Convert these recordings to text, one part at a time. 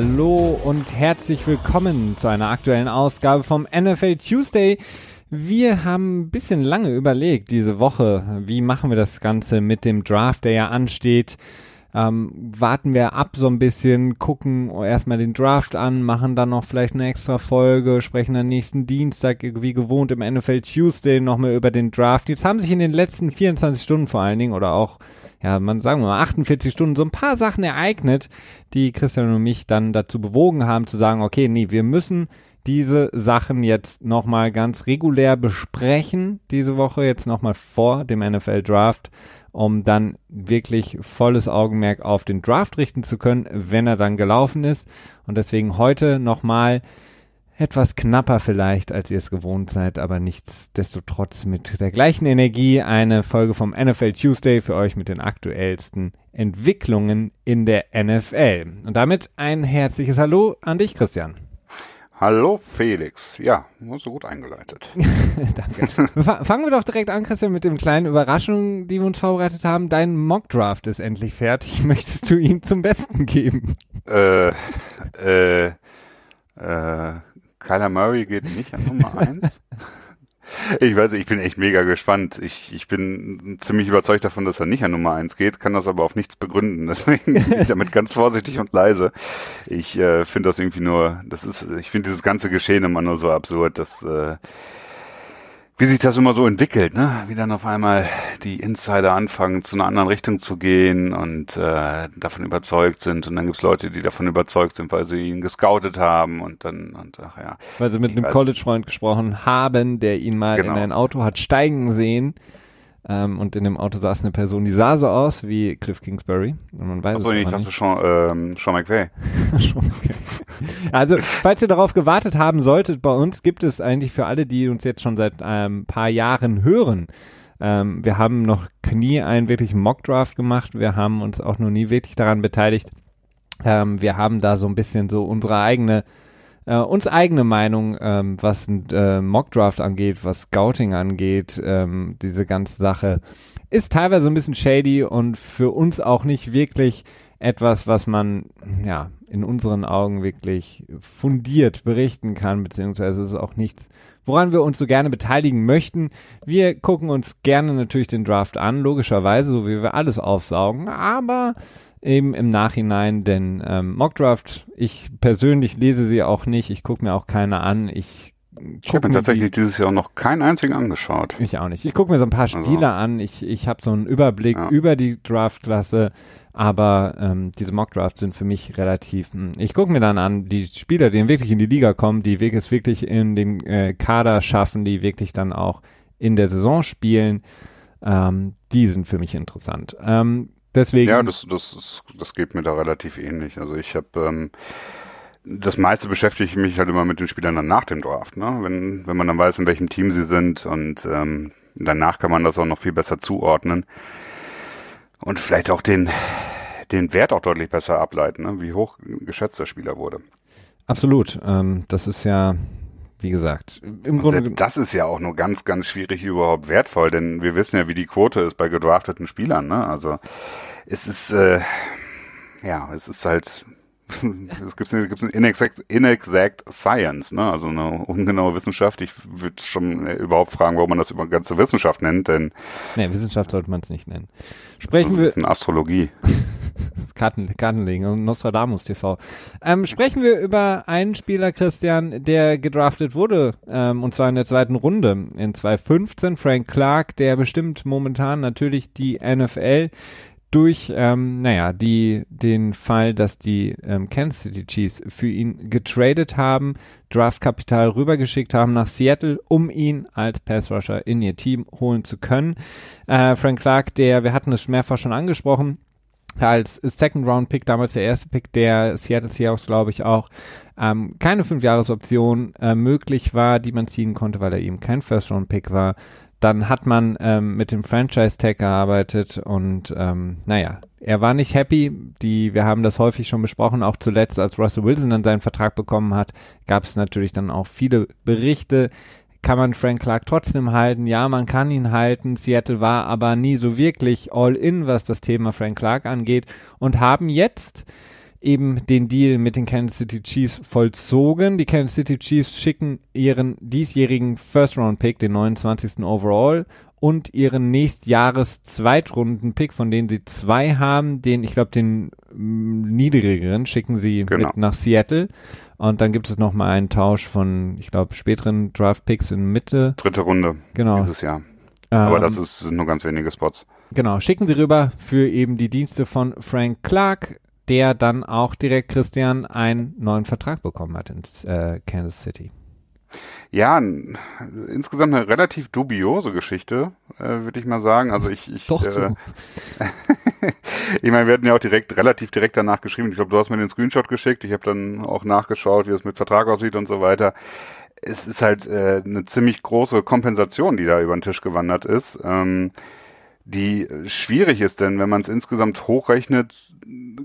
Hallo und herzlich willkommen zu einer aktuellen Ausgabe vom NFL Tuesday. Wir haben ein bisschen lange überlegt diese Woche, wie machen wir das Ganze mit dem Draft, der ja ansteht. Ähm, warten wir ab so ein bisschen, gucken erstmal den Draft an, machen dann noch vielleicht eine extra Folge, sprechen dann nächsten Dienstag wie gewohnt im NFL Tuesday nochmal über den Draft. Jetzt haben sich in den letzten 24 Stunden vor allen Dingen oder auch ja, man sagen wir mal 48 Stunden so ein paar Sachen ereignet, die Christian und mich dann dazu bewogen haben zu sagen, okay, nee, wir müssen diese Sachen jetzt nochmal ganz regulär besprechen, diese Woche jetzt nochmal vor dem NFL Draft, um dann wirklich volles Augenmerk auf den Draft richten zu können, wenn er dann gelaufen ist. Und deswegen heute nochmal etwas knapper vielleicht, als ihr es gewohnt seid, aber nichtsdestotrotz mit der gleichen Energie eine Folge vom NFL Tuesday für euch mit den aktuellsten Entwicklungen in der NFL. Und damit ein herzliches Hallo an dich, Christian. Hallo Felix. Ja, so gut eingeleitet. Danke. Fangen wir doch direkt an, Christian, mit dem kleinen Überraschung, die wir uns vorbereitet haben. Dein Mockdraft ist endlich fertig. Möchtest du ihn zum Besten geben? Äh, äh, äh, Kyler Murray geht nicht an Nummer eins. Ich weiß, ich bin echt mega gespannt. Ich, ich bin ziemlich überzeugt davon, dass er nicht an Nummer eins geht, kann das aber auf nichts begründen. Deswegen bin ich damit ganz vorsichtig und leise. Ich äh, finde das irgendwie nur, das ist, ich finde dieses ganze Geschehen immer nur so absurd, dass äh, wie sich das immer so entwickelt, ne? Wie dann auf einmal die Insider anfangen, zu einer anderen Richtung zu gehen und äh, davon überzeugt sind. Und dann gibt's Leute, die davon überzeugt sind, weil sie ihn gescoutet haben und dann, und ach ja. Weil sie mit einem College-Freund gesprochen haben, der ihn mal genau. in ein Auto hat steigen sehen ähm, und in dem Auto saß eine Person, die sah so aus wie Cliff Kingsbury. Und man weiß Achso, ich dachte Sean, ähm, Sean McVay. also, falls ihr darauf gewartet haben solltet, bei uns gibt es eigentlich für alle, die uns jetzt schon seit ein ähm, paar Jahren hören, ähm, wir haben noch nie einen wirklichen Mockdraft gemacht. Wir haben uns auch noch nie wirklich daran beteiligt. Ähm, wir haben da so ein bisschen so unsere eigene äh, uns eigene Meinung, ähm, was ein äh, Mockdraft angeht, was Scouting angeht, ähm, diese ganze Sache ist teilweise ein bisschen shady und für uns auch nicht wirklich etwas, was man ja in unseren Augen wirklich fundiert berichten kann, beziehungsweise ist auch nichts, woran wir uns so gerne beteiligen möchten. Wir gucken uns gerne natürlich den Draft an, logischerweise, so wie wir alles aufsaugen, aber eben im Nachhinein, denn ähm, Mockdraft, ich persönlich lese sie auch nicht, ich gucke mir auch keine an, ich ich habe mir tatsächlich die, dieses Jahr noch keinen einzigen angeschaut. Ich auch nicht. Ich gucke mir so ein paar also Spiele also. an. Ich, ich habe so einen Überblick ja. über die Draftklasse, aber ähm, diese Mockdrafts sind für mich relativ. Mh. Hm, ich gucke mir dann an, die Spieler, die wirklich in die Liga kommen, die es wirklich in den äh, Kader schaffen, die wirklich dann auch in der Saison spielen, ähm, die sind für mich interessant. Ähm, Deswegen. Ja, das, das, das geht mir da relativ ähnlich. Also ich habe ähm, das meiste beschäftige ich mich halt immer mit den Spielern dann nach dem Draft, ne? Wenn, wenn man dann weiß, in welchem Team sie sind und ähm, danach kann man das auch noch viel besser zuordnen. Und vielleicht auch den, den Wert auch deutlich besser ableiten, ne? wie hoch geschätzt der Spieler wurde. Absolut. Ähm, das ist ja wie gesagt, im Grunde. Das ist ja auch nur ganz, ganz schwierig überhaupt wertvoll, denn wir wissen ja, wie die Quote ist bei gedrafteten Spielern. Ne? Also es ist, äh, ja, es ist halt, es gibt gibt's eine inexact, inexact Science, ne? also eine ungenaue Wissenschaft. Ich würde schon äh, überhaupt fragen, warum man das über ganze Wissenschaft nennt, denn. Nee, Wissenschaft sollte man es nicht nennen. Sprechen wir. Das ist eine Astrologie. Karten, Kartenlegen, Nostradamus TV. Ähm, sprechen wir über einen Spieler, Christian, der gedraftet wurde, ähm, und zwar in der zweiten Runde in 2015, Frank Clark, der bestimmt momentan natürlich die NFL durch, ähm, naja, die, den Fall, dass die ähm, Kansas City Chiefs für ihn getradet haben, Draftkapital rübergeschickt haben nach Seattle, um ihn als Pass Rusher in ihr Team holen zu können. Äh, Frank Clark, der, wir hatten es mehrfach schon angesprochen, als Second Round Pick, damals der erste Pick der Seattle Seahawks, glaube ich auch, ähm, keine Fünfjahresoption äh, möglich war, die man ziehen konnte, weil er eben kein First Round Pick war. Dann hat man ähm, mit dem Franchise Tag gearbeitet und ähm, naja, er war nicht happy. Die, wir haben das häufig schon besprochen, auch zuletzt, als Russell Wilson dann seinen Vertrag bekommen hat, gab es natürlich dann auch viele Berichte, kann man Frank Clark trotzdem halten? Ja, man kann ihn halten. Seattle war aber nie so wirklich all in, was das Thema Frank Clark angeht und haben jetzt eben den Deal mit den Kansas City Chiefs vollzogen. Die Kansas City Chiefs schicken ihren diesjährigen First-Round-Pick, den 29. Overall, und ihren nächstjahres Zweitrunden-Pick, von denen sie zwei haben, den, ich glaube, den mm, niedrigeren schicken sie Genau. mit nach Seattle. Und dann gibt es noch mal einen Tausch von, ich glaube, späteren Draft-Picks in Mitte. Dritte Runde Genau. dieses Jahr. Aber Ähm, das ist, sind nur ganz wenige Spots. Genau, schicken Sie rüber für eben die Dienste von Frank Clark, der dann auch direkt Christian einen neuen Vertrag bekommen hat in äh, Kansas City. Ja, insgesamt eine relativ dubiose Geschichte, äh, würde ich mal sagen. Also ich, ich, Doch äh, ich meine, wir hatten ja auch direkt, relativ direkt danach geschrieben. Ich glaube, du hast mir den Screenshot geschickt. Ich habe dann auch nachgeschaut, wie es mit Vertrag aussieht und so weiter. Es ist halt äh, eine ziemlich große Kompensation, die da über den Tisch gewandert ist. Ähm, die schwierig ist, denn wenn man es insgesamt hochrechnet,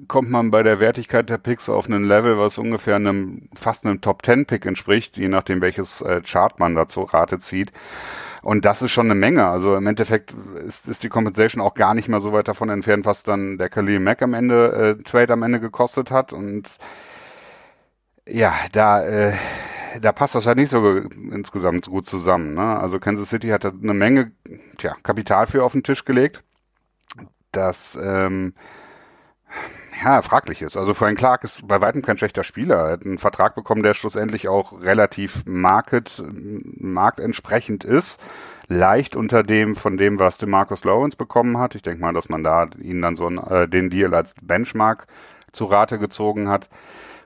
kommt man bei der Wertigkeit der Picks auf einen Level, was ungefähr einem fast einem Top 10 Pick entspricht, je nachdem welches äh, Chart man dazu Rate zieht. Und das ist schon eine Menge. Also im Endeffekt ist, ist die Compensation auch gar nicht mal so weit davon entfernt, was dann der Khalil Mack am Ende, äh, Trade am Ende gekostet hat. Und ja, da, äh, da passt das halt nicht so ge- insgesamt gut zusammen. Ne? Also Kansas City hat da eine Menge tja, Kapital für auf den Tisch gelegt, das ähm, ja fraglich ist. Also Frank Clark ist bei weitem kein schlechter Spieler. Er hat einen Vertrag bekommen, der schlussendlich auch relativ market, marktentsprechend ist. Leicht unter dem von dem, was DeMarcus Lawrence bekommen hat. Ich denke mal, dass man da ihn dann so äh, den Deal als Benchmark zu Rate gezogen hat.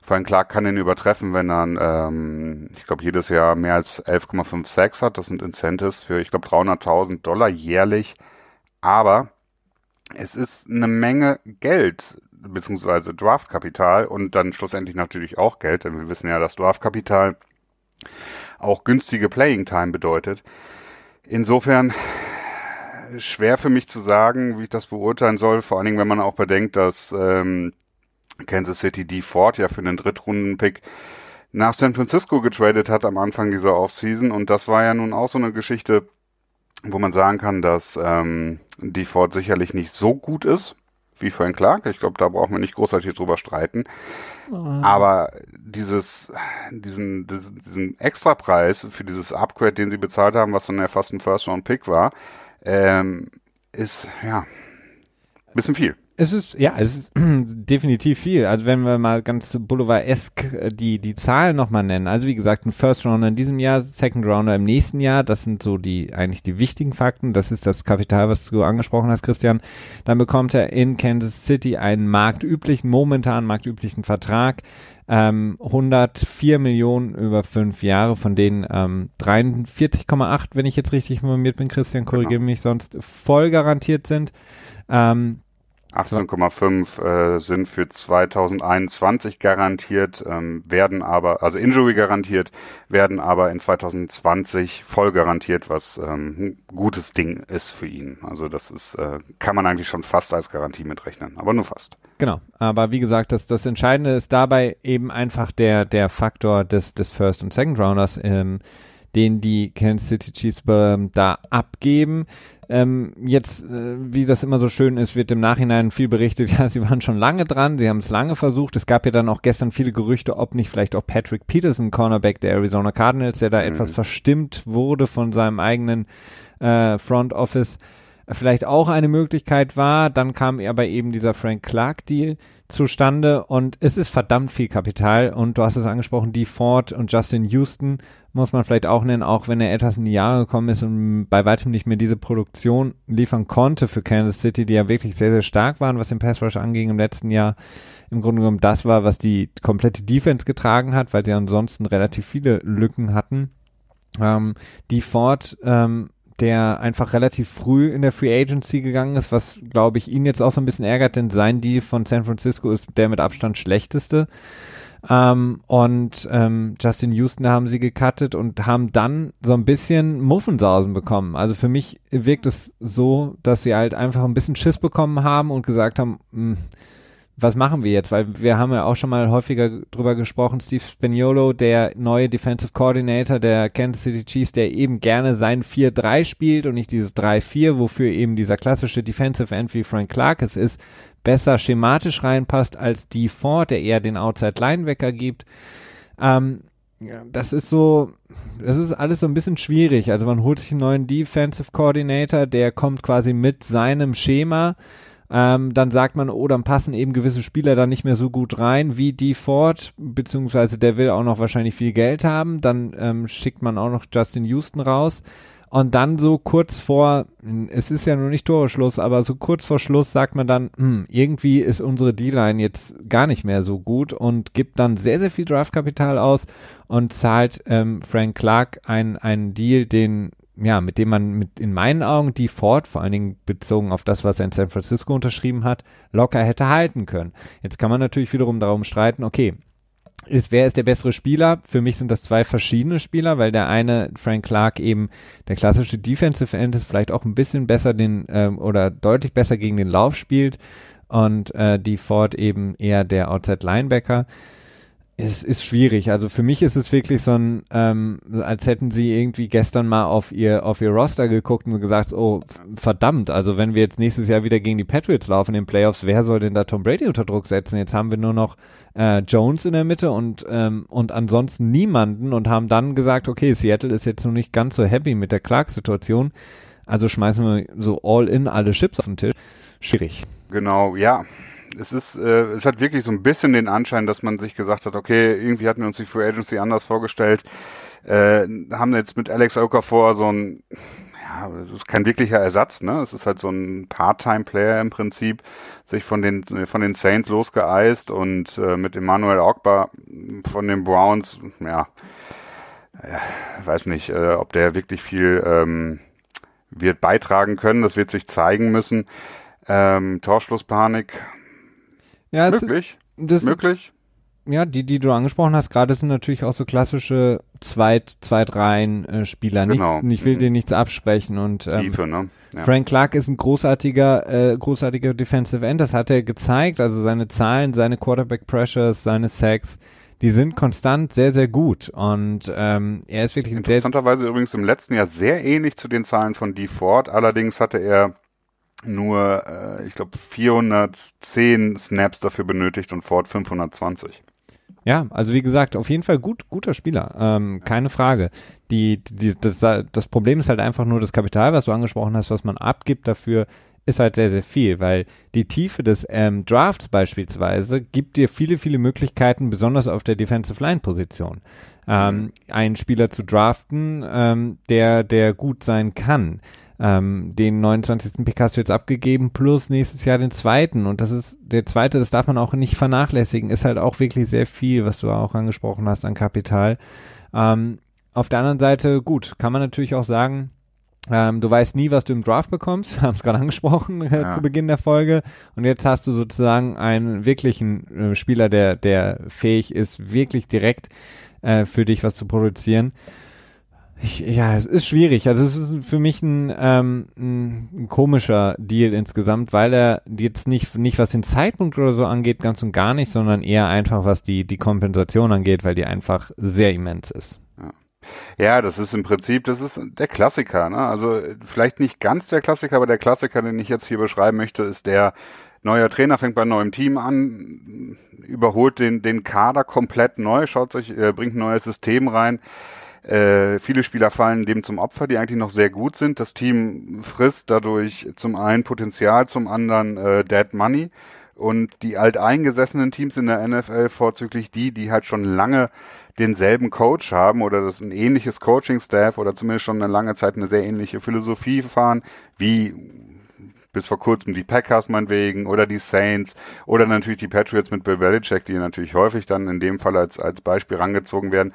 Frank Clark kann ihn übertreffen, wenn er, ähm, ich glaube, jedes Jahr mehr als 11,5 Sacks hat. Das sind Incentives für, ich glaube, 300.000 Dollar jährlich. Aber es ist eine Menge Geld, beziehungsweise Draftkapital und dann schlussendlich natürlich auch Geld, denn wir wissen ja, dass Draftkapital auch günstige Playing Time bedeutet. Insofern schwer für mich zu sagen, wie ich das beurteilen soll, vor allen Dingen, wenn man auch bedenkt, dass ähm, Kansas City D. Ford ja für einen Drittrunden-Pick nach San Francisco getradet hat am Anfang dieser Offseason und das war ja nun auch so eine Geschichte, wo man sagen kann, dass ähm, D. Ford sicherlich nicht so gut ist wie Frank Clark. Ich glaube, da brauchen wir nicht großartig drüber streiten. Aber dieses, diesen, diesen, diesen Extrapreis für dieses Upgrade, den sie bezahlt haben, was dann ja fast ein First-Round-Pick war, ähm, ist ja ein bisschen viel. Es ist, ja, es ist definitiv viel. Also wenn wir mal ganz Boulevard-esk äh, die, die Zahlen nochmal nennen. Also wie gesagt, ein First Rounder in diesem Jahr, Second Rounder im nächsten Jahr. Das sind so die, eigentlich die wichtigen Fakten. Das ist das Kapital, was du angesprochen hast, Christian. Dann bekommt er in Kansas City einen marktüblichen, momentan marktüblichen Vertrag. Ähm, 104 Millionen über fünf Jahre, von denen ähm, 43,8, wenn ich jetzt richtig informiert bin, Christian, korrigiere mich sonst, voll garantiert sind. Ähm, 18,5 äh, sind für 2021 garantiert, ähm, werden aber, also Injury garantiert, werden aber in 2020 voll garantiert, was ähm, ein gutes Ding ist für ihn. Also das ist, äh, kann man eigentlich schon fast als Garantie mitrechnen, aber nur fast. Genau, aber wie gesagt, das, das Entscheidende ist dabei eben einfach der, der Faktor des, des First- und Second-Rounders, ähm, den die Kansas City Chiefs ähm, da abgeben. Ähm, jetzt, äh, wie das immer so schön ist, wird im Nachhinein viel berichtet, ja, sie waren schon lange dran, sie haben es lange versucht. Es gab ja dann auch gestern viele Gerüchte, ob nicht vielleicht auch Patrick Peterson, Cornerback der Arizona Cardinals, der da Mhm. etwas verstimmt wurde von seinem eigenen äh, Front Office, vielleicht auch eine Möglichkeit war. Dann kam aber eben dieser Frank Clark Deal zustande und es ist verdammt viel Kapital und du hast es angesprochen, die Ford und Justin Houston muss man vielleicht auch nennen, auch wenn er etwas in die Jahre gekommen ist und bei weitem nicht mehr diese Produktion liefern konnte für Kansas City, die ja wirklich sehr, sehr stark waren, was den Pass Rush anging im letzten Jahr. Im Grunde genommen das war, was die komplette Defense getragen hat, weil sie ansonsten relativ viele Lücken hatten. Ähm, die Ford ähm, der einfach relativ früh in der Free Agency gegangen ist, was glaube ich ihn jetzt auch so ein bisschen ärgert, denn sein Deal von San Francisco ist der mit Abstand schlechteste. Ähm, und ähm, Justin Houston haben sie gecuttet und haben dann so ein bisschen Muffensausen bekommen. Also für mich wirkt es so, dass sie halt einfach ein bisschen Schiss bekommen haben und gesagt haben, mh, was machen wir jetzt? Weil wir haben ja auch schon mal häufiger drüber gesprochen, Steve Spagnuolo, der neue Defensive Coordinator der Kansas City Chiefs, der eben gerne sein 4-3 spielt und nicht dieses 3-4, wofür eben dieser klassische Defensive End wie Frank Clark es ist, besser schematisch reinpasst als die Ford, der eher den Outside Linebacker gibt. Ähm, das ist so, das ist alles so ein bisschen schwierig. Also man holt sich einen neuen Defensive Coordinator, der kommt quasi mit seinem Schema. Ähm, dann sagt man, oh, dann passen eben gewisse Spieler da nicht mehr so gut rein wie die Ford, beziehungsweise der will auch noch wahrscheinlich viel Geld haben. Dann ähm, schickt man auch noch Justin Houston raus. Und dann so kurz vor, es ist ja noch nicht Toreschluss, aber so kurz vor Schluss sagt man dann, hm, irgendwie ist unsere D-Line jetzt gar nicht mehr so gut und gibt dann sehr, sehr viel Draftkapital aus und zahlt ähm, Frank Clark einen Deal, den, ja, mit dem man mit in meinen Augen die Ford, vor allen Dingen bezogen auf das, was er in San Francisco unterschrieben hat, locker hätte halten können. Jetzt kann man natürlich wiederum darum streiten, okay, ist, wer ist der bessere Spieler? Für mich sind das zwei verschiedene Spieler, weil der eine, Frank Clark, eben der klassische Defensive End ist, vielleicht auch ein bisschen besser den ähm, oder deutlich besser gegen den Lauf spielt und äh, die Ford eben eher der Outside Linebacker es ist schwierig. Also für mich ist es wirklich so ein, ähm, als hätten sie irgendwie gestern mal auf ihr auf ihr Roster geguckt und gesagt, oh verdammt, also wenn wir jetzt nächstes Jahr wieder gegen die Patriots laufen in den Playoffs, wer soll denn da Tom Brady unter Druck setzen? Jetzt haben wir nur noch äh, Jones in der Mitte und ähm, und ansonsten niemanden und haben dann gesagt, okay, Seattle ist jetzt noch nicht ganz so happy mit der Clark-Situation, also schmeißen wir so all in alle Chips auf den Tisch. Schwierig. Genau, ja es ist, äh, es hat wirklich so ein bisschen den Anschein, dass man sich gesagt hat, okay, irgendwie hatten wir uns die Free Agency anders vorgestellt, äh, haben jetzt mit Alex Okafor so ein, ja, es ist kein wirklicher Ersatz, ne? Es ist halt so ein Part-Time-Player im Prinzip, sich von den von den Saints losgeeist und äh, mit Emmanuel Ogba von den Browns, ja, äh, weiß nicht, äh, ob der wirklich viel ähm, wird beitragen können. Das wird sich zeigen müssen. Ähm, Torschlusspanik, ja, möglich. Das, möglich. Ja, die, die du angesprochen hast, gerade sind natürlich auch so klassische Zweit-, Zweitreihen-Spieler. Genau. Nicht, ich will mhm. dir nichts absprechen und ähm, Tiefe, ne? Ja. Frank Clark ist ein großartiger, äh, großartiger Defensive End. Das hat er gezeigt. Also seine Zahlen, seine Quarterback Pressures, seine Sacks, die sind konstant sehr, sehr gut. Und ähm, er ist wirklich interessanterweise übrigens im letzten Jahr sehr ähnlich zu den Zahlen von D. Ford. Allerdings hatte er nur, äh, ich glaube, 410 Snaps dafür benötigt und Ford 520. Ja, also wie gesagt, auf jeden Fall gut, guter Spieler, ähm, keine Frage. Die, die, das, das Problem ist halt einfach nur das Kapital, was du angesprochen hast, was man abgibt dafür, ist halt sehr, sehr viel, weil die Tiefe des ähm, Drafts beispielsweise gibt dir viele, viele Möglichkeiten, besonders auf der Defensive Line Position, ähm, mhm. einen Spieler zu draften, ähm, der, der gut sein kann ähm, den 29. Pick hast du jetzt abgegeben, plus nächstes Jahr den zweiten. Und das ist der zweite, das darf man auch nicht vernachlässigen, ist halt auch wirklich sehr viel, was du auch angesprochen hast an Kapital. Ähm, auf der anderen Seite, gut, kann man natürlich auch sagen, ähm, du weißt nie, was du im Draft bekommst. Wir haben es gerade angesprochen äh, ja. zu Beginn der Folge. Und jetzt hast du sozusagen einen wirklichen äh, Spieler, der, der fähig ist, wirklich direkt äh, für dich was zu produzieren. Ich, ja, es ist schwierig. Also es ist für mich ein, ähm, ein, komischer Deal insgesamt, weil er jetzt nicht, nicht was den Zeitpunkt oder so angeht, ganz und gar nicht, sondern eher einfach was die, die Kompensation angeht, weil die einfach sehr immens ist. Ja. Ja, das ist im Prinzip, das ist der Klassiker. Ne? Also vielleicht nicht ganz der Klassiker, aber der Klassiker, den ich jetzt hier beschreiben möchte, ist der neuer Trainer fängt bei neuen Team an, überholt den, den Kader komplett neu, schaut sich, äh, bringt ein neues System rein äh, viele Spieler fallen dem zum Opfer, die eigentlich noch sehr gut sind. Das Team frisst dadurch zum einen Potenzial, zum anderen äh, Dead Money. Und die alteingesessenen Teams in der NFL, vorzüglich die, die halt schon lange denselben Coach haben oder das ein ähnliches Coaching-Staff oder zumindest schon eine lange Zeit eine sehr ähnliche Philosophie fahren, wie bis vor kurzem die Packers meinetwegen oder die Saints oder natürlich die Patriots mit Bill Belichick, die natürlich häufig dann in dem Fall als, als Beispiel rangezogen werden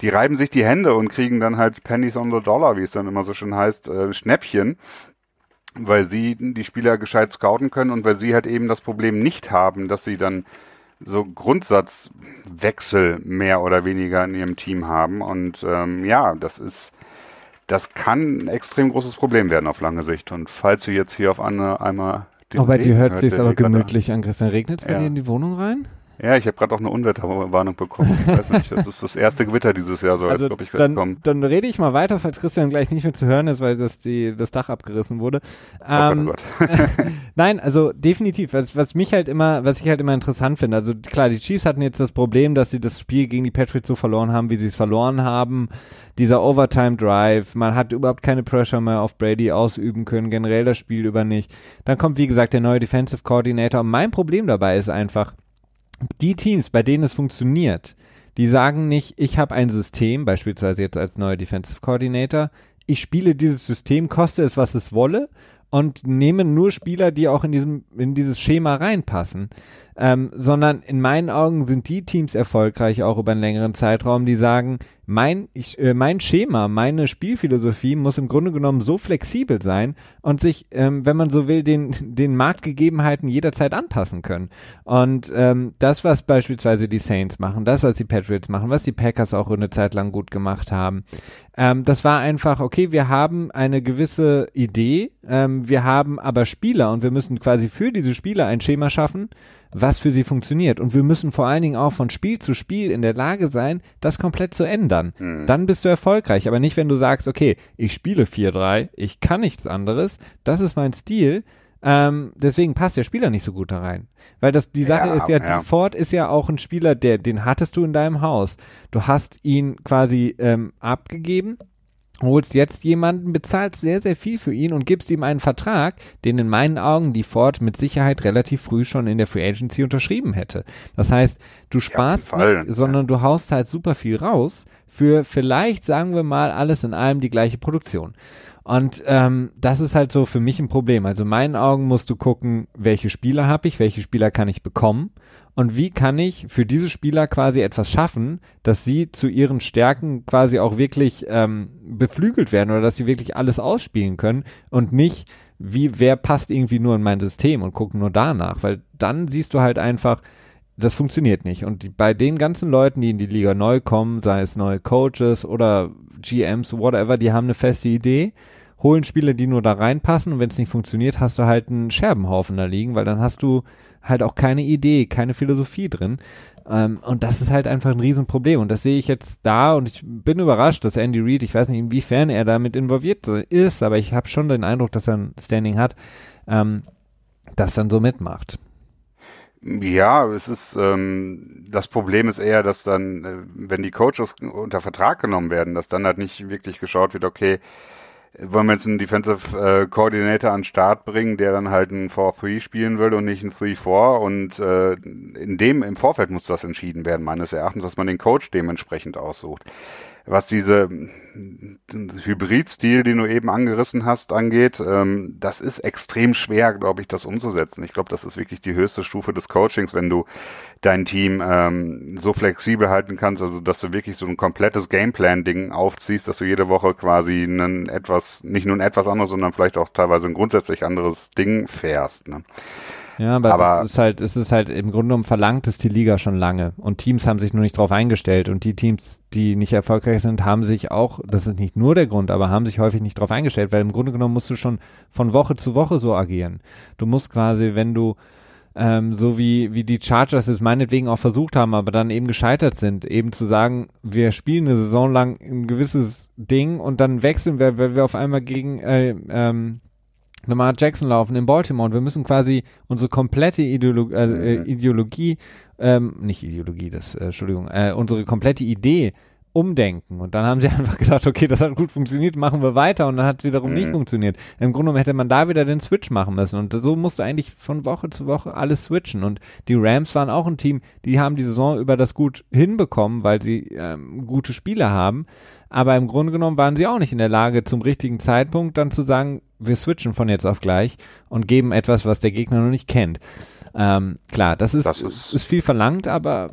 die reiben sich die Hände und kriegen dann halt Pennies on the Dollar, wie es dann immer so schön heißt, äh, Schnäppchen, weil sie die Spieler gescheit scouten können und weil sie halt eben das Problem nicht haben, dass sie dann so Grundsatzwechsel mehr oder weniger in ihrem Team haben. Und ähm, ja, das ist, das kann ein extrem großes Problem werden auf lange Sicht. Und falls du jetzt hier auf Anne einmal den bei dir hört sich aber gemütlich an, Christian. Regnet es bei ja. dir in die Wohnung rein? Ja, ich habe gerade auch eine Unwetterwarnung bekommen. Ich weiß nicht, das ist das erste Gewitter dieses Jahr, soll also glaube ich, dann, kommen. Dann rede ich mal weiter, falls Christian gleich nicht mehr zu hören ist, weil das, die, das Dach abgerissen wurde. Ähm, oh Gott, oh Gott. Nein, also definitiv. Was, was mich halt immer, was ich halt immer interessant finde, also klar, die Chiefs hatten jetzt das Problem, dass sie das Spiel gegen die Patriots so verloren haben, wie sie es verloren haben. Dieser Overtime Drive, man hat überhaupt keine Pressure mehr auf Brady ausüben können, generell das Spiel über nicht. Dann kommt, wie gesagt, der neue Defensive Coordinator. Und mein Problem dabei ist einfach, die Teams, bei denen es funktioniert, die sagen nicht, ich habe ein System, beispielsweise jetzt als neuer Defensive Coordinator, ich spiele dieses System, koste es, was es wolle und nehme nur Spieler, die auch in diesem in dieses Schema reinpassen ähm, sondern in meinen Augen sind die Teams erfolgreich auch über einen längeren Zeitraum, die sagen, mein, ich, äh, mein Schema, meine Spielphilosophie muss im Grunde genommen so flexibel sein und sich, ähm, wenn man so will, den, den Marktgegebenheiten jederzeit anpassen können. Und ähm, das, was beispielsweise die Saints machen, das, was die Patriots machen, was die Packers auch eine Zeit lang gut gemacht haben, ähm, das war einfach, okay, wir haben eine gewisse Idee, ähm, wir haben aber Spieler und wir müssen quasi für diese Spieler ein Schema schaffen, was für sie funktioniert. Und wir müssen vor allen Dingen auch von Spiel zu Spiel in der Lage sein, das komplett zu ändern. Mhm. Dann bist du erfolgreich. Aber nicht, wenn du sagst, okay, ich spiele 4-3, ich kann nichts anderes, das ist mein Stil. Ähm, deswegen passt der Spieler nicht so gut da rein. Weil das, die Sache ja, ist ja, ja, Ford ist ja auch ein Spieler, der, den hattest du in deinem Haus. Du hast ihn quasi ähm, abgegeben holst jetzt jemanden, bezahlst sehr, sehr viel für ihn und gibst ihm einen Vertrag, den in meinen Augen die Ford mit Sicherheit relativ früh schon in der Free Agency unterschrieben hätte. Das heißt, du sparst ja, nicht, sondern du haust halt super viel raus für vielleicht, sagen wir mal, alles in allem die gleiche Produktion. Und ähm, das ist halt so für mich ein Problem. Also in meinen Augen musst du gucken, welche Spieler habe ich, welche Spieler kann ich bekommen und wie kann ich für diese Spieler quasi etwas schaffen, dass sie zu ihren Stärken quasi auch wirklich ähm, beflügelt werden oder dass sie wirklich alles ausspielen können und nicht wie wer passt irgendwie nur in mein System und gucken nur danach, weil dann siehst du halt einfach, das funktioniert nicht. Und bei den ganzen Leuten, die in die Liga neu kommen, sei es neue Coaches oder GMs, whatever, die haben eine feste Idee, holen Spieler, die nur da reinpassen und wenn es nicht funktioniert, hast du halt einen Scherbenhaufen da liegen, weil dann hast du halt auch keine Idee, keine Philosophie drin. Ähm, und das ist halt einfach ein Riesenproblem. Und das sehe ich jetzt da und ich bin überrascht, dass Andy Reid, ich weiß nicht, inwiefern er damit involviert ist, aber ich habe schon den Eindruck, dass er ein Standing hat, ähm, das dann so mitmacht. Ja, es ist ähm, das Problem ist eher, dass dann, äh, wenn die Coaches unter Vertrag genommen werden, dass dann halt nicht wirklich geschaut wird, okay, wollen wir jetzt einen Defensive äh, Coordinator an den Start bringen, der dann halt ein 4-3 spielen will und nicht ein 3-4 und äh, in dem im Vorfeld muss das entschieden werden meines Erachtens, dass man den Coach dementsprechend aussucht was diese Hybridstil, den du eben angerissen hast, angeht, ähm, das ist extrem schwer, glaube ich, das umzusetzen. Ich glaube, das ist wirklich die höchste Stufe des Coachings, wenn du dein Team ähm, so flexibel halten kannst, also dass du wirklich so ein komplettes Gameplan-Ding aufziehst, dass du jede Woche quasi ein etwas, nicht nur ein etwas anderes, sondern vielleicht auch teilweise ein grundsätzlich anderes Ding fährst. Ne? Ja, aber, aber es ist halt, es ist halt im Grunde genommen verlangt es die Liga schon lange und Teams haben sich nur nicht drauf eingestellt und die Teams, die nicht erfolgreich sind, haben sich auch, das ist nicht nur der Grund, aber haben sich häufig nicht drauf eingestellt, weil im Grunde genommen musst du schon von Woche zu Woche so agieren. Du musst quasi, wenn du ähm, so wie, wie die Chargers es meinetwegen auch versucht haben, aber dann eben gescheitert sind, eben zu sagen, wir spielen eine Saison lang ein gewisses Ding und dann wechseln wir, weil wir auf einmal gegen äh, ähm, Lamar Jackson laufen in Baltimore und wir müssen quasi unsere komplette Ideolo äh, mhm. Ideologie, ähm, nicht Ideologie, das, äh, Entschuldigung, äh, unsere komplette Idee umdenken. Und dann haben sie einfach gedacht, okay, das hat gut funktioniert, machen wir weiter und dann hat es wiederum mhm. nicht funktioniert. Im Grunde genommen hätte man da wieder den Switch machen müssen. Und so musst du eigentlich von Woche zu Woche alles switchen. Und die Rams waren auch ein Team, die haben die Saison über das gut hinbekommen, weil sie ähm, gute Spiele haben. Aber im Grunde genommen waren sie auch nicht in der Lage, zum richtigen Zeitpunkt dann zu sagen, wir switchen von jetzt auf gleich und geben etwas, was der Gegner noch nicht kennt. Ähm, klar, das ist, das ist, ist viel verlangt, aber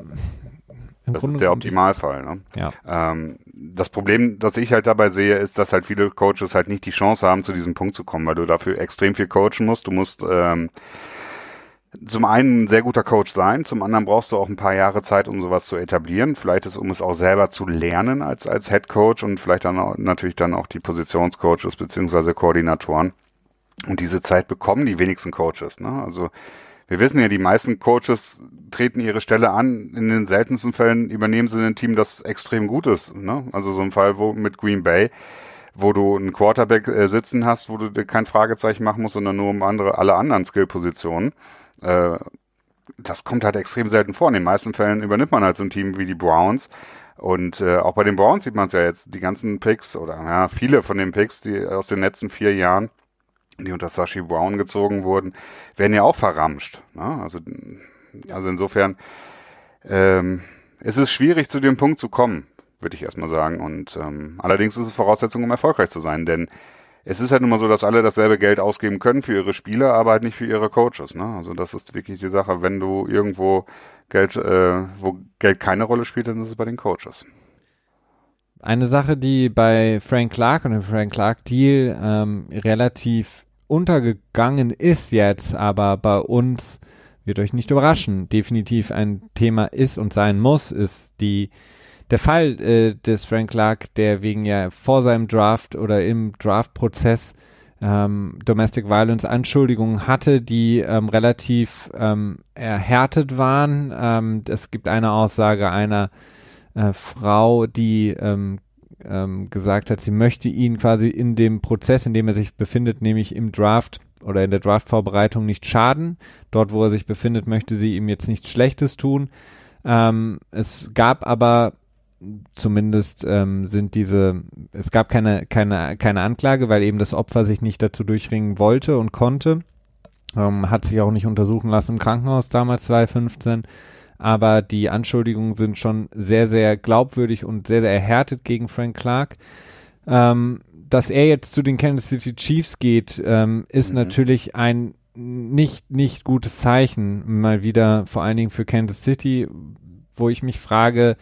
im das Grunde ist der Optimalfall. Ne? Ja. Ähm, das Problem, das ich halt dabei sehe, ist, dass halt viele Coaches halt nicht die Chance haben, zu diesem Punkt zu kommen, weil du dafür extrem viel coachen musst. Du musst ähm, zum einen ein sehr guter Coach sein, zum anderen brauchst du auch ein paar Jahre Zeit, um sowas zu etablieren. Vielleicht ist, um es auch selber zu lernen als, als Head Coach und vielleicht dann auch, natürlich dann auch die Positionscoaches beziehungsweise Koordinatoren. Und diese Zeit bekommen die wenigsten Coaches. Ne? Also wir wissen ja, die meisten Coaches treten ihre Stelle an. In den seltensten Fällen übernehmen sie ein Team, das extrem gut ist. Ne? Also so ein Fall wo mit Green Bay, wo du einen Quarterback äh, sitzen hast, wo du dir kein Fragezeichen machen musst, sondern nur um andere, alle anderen Skillpositionen. Äh, das kommt halt extrem selten vor. In den meisten Fällen übernimmt man halt so ein Team wie die Browns. Und äh, auch bei den Browns sieht man es ja jetzt, die ganzen Picks oder ja, viele von den Picks, die aus den letzten vier Jahren, die unter Sashi Brown gezogen wurden, werden ja auch verramscht. Ne? Also, also insofern, ähm, es ist schwierig, zu dem Punkt zu kommen, würde ich erstmal sagen. Und ähm, allerdings ist es Voraussetzung, um erfolgreich zu sein, denn es ist halt immer so, dass alle dasselbe Geld ausgeben können für ihre Spieler, aber halt nicht für ihre Coaches. Ne? Also das ist wirklich die Sache, wenn du irgendwo Geld, äh, wo Geld keine Rolle spielt, dann ist es bei den Coaches. Eine Sache, die bei Frank Clark und dem Frank Clark Deal ähm, relativ untergegangen ist jetzt, aber bei uns wird euch nicht überraschen, definitiv ein Thema ist und sein muss, ist die der Fall äh, des Frank Clark, der wegen ja vor seinem Draft oder im Draftprozess ähm, Domestic Violence Anschuldigungen hatte, die ähm, relativ ähm, erhärtet waren. Ähm, es gibt eine Aussage einer äh, Frau, die ähm, ähm, gesagt hat, sie möchte ihn quasi in dem Prozess, in dem er sich befindet, nämlich im Draft oder in der Draftvorbereitung nicht schaden. Dort, wo er sich befindet, möchte sie ihm jetzt nichts Schlechtes tun. Es gab aber zumindest ähm, sind diese, es gab keine, keine, keine Anklage, weil eben das Opfer sich nicht dazu durchringen wollte und konnte. Ähm, hat sich auch nicht untersuchen lassen im Krankenhaus damals 2015. Aber die Anschuldigungen sind schon sehr, sehr glaubwürdig und sehr, sehr erhärtet gegen Frank Clark. Ähm, dass er jetzt zu den Kansas City Chiefs geht, ähm, ist mhm. natürlich ein nicht, nicht gutes Zeichen. Mal wieder vor allen Dingen für Kansas City, wo ich mich frage,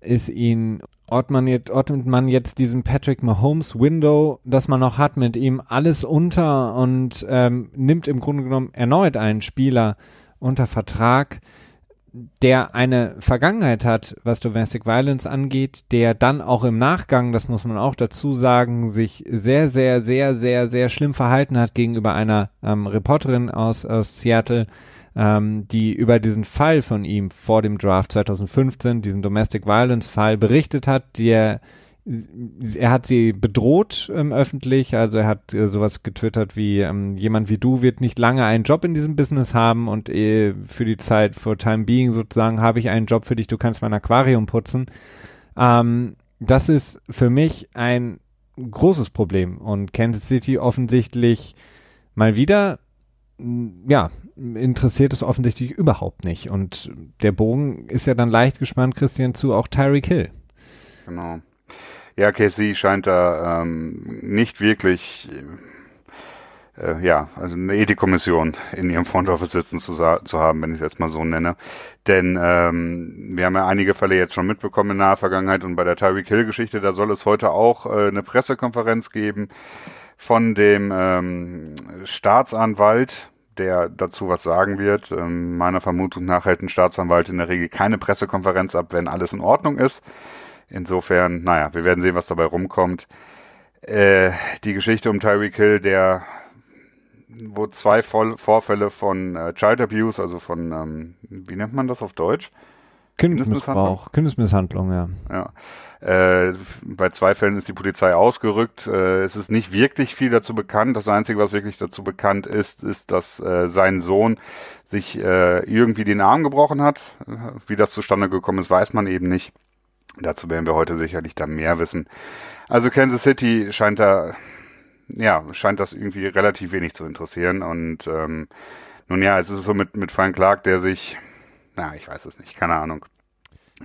ist ihn, ordnet man jetzt, ordnet man jetzt diesen Patrick Mahomes Window, das man noch hat, mit ihm alles unter und ähm, nimmt im Grunde genommen erneut einen Spieler unter Vertrag, der eine Vergangenheit hat, was Domestic Violence angeht, der dann auch im Nachgang, das muss man auch dazu sagen, sich sehr, sehr, sehr, sehr, sehr schlimm verhalten hat gegenüber einer ähm, Reporterin aus, aus Seattle, ähm, die über diesen Fall von ihm vor dem Draft 2015, diesen Domestic Violence Fall berichtet hat, der er hat sie bedroht ähm, öffentlich, also er hat äh, sowas getwittert wie ähm, jemand wie du wird nicht lange einen Job in diesem Business haben und äh, für die Zeit for time being sozusagen habe ich einen Job für dich, du kannst mein Aquarium putzen. Ähm, das ist für mich ein großes Problem und Kansas City offensichtlich mal wieder ja, interessiert es offensichtlich überhaupt nicht. Und der Bogen ist ja dann leicht gespannt, Christian, zu auch Tyreek Hill. Genau. Ja, KC scheint da ähm, nicht wirklich, äh, ja, also eine Ethikkommission in ihrem Front sitzen zu, zu haben, wenn ich es jetzt mal so nenne. Denn ähm, wir haben ja einige Fälle jetzt schon mitbekommen in naher Vergangenheit und bei der Tyreek Hill-Geschichte, da soll es heute auch äh, eine Pressekonferenz geben von dem ähm, Staatsanwalt, der dazu was sagen wird. Ähm, meiner Vermutung nach hält ein Staatsanwalt in der Regel keine Pressekonferenz ab, wenn alles in Ordnung ist. Insofern, naja, wir werden sehen, was dabei rumkommt. Äh, die Geschichte um Tyreek Hill, der wo zwei Voll Vorfälle von äh, Child Abuse, also von, ähm, wie nennt man das auf Deutsch? Kindesmissbrauch, Kindesmisshandlung, ja. Ja. Äh, bei zwei Fällen ist die Polizei ausgerückt. Äh, es ist nicht wirklich viel dazu bekannt. Das Einzige, was wirklich dazu bekannt ist, ist, dass äh, sein Sohn sich äh, irgendwie den Arm gebrochen hat. Wie das zustande gekommen ist, weiß man eben nicht. Dazu werden wir heute sicherlich da mehr wissen. Also Kansas City scheint da, ja, scheint das irgendwie relativ wenig zu interessieren. Und ähm, nun ja, es ist so mit, mit Frank Clark, der sich, na, ich weiß es nicht, keine Ahnung.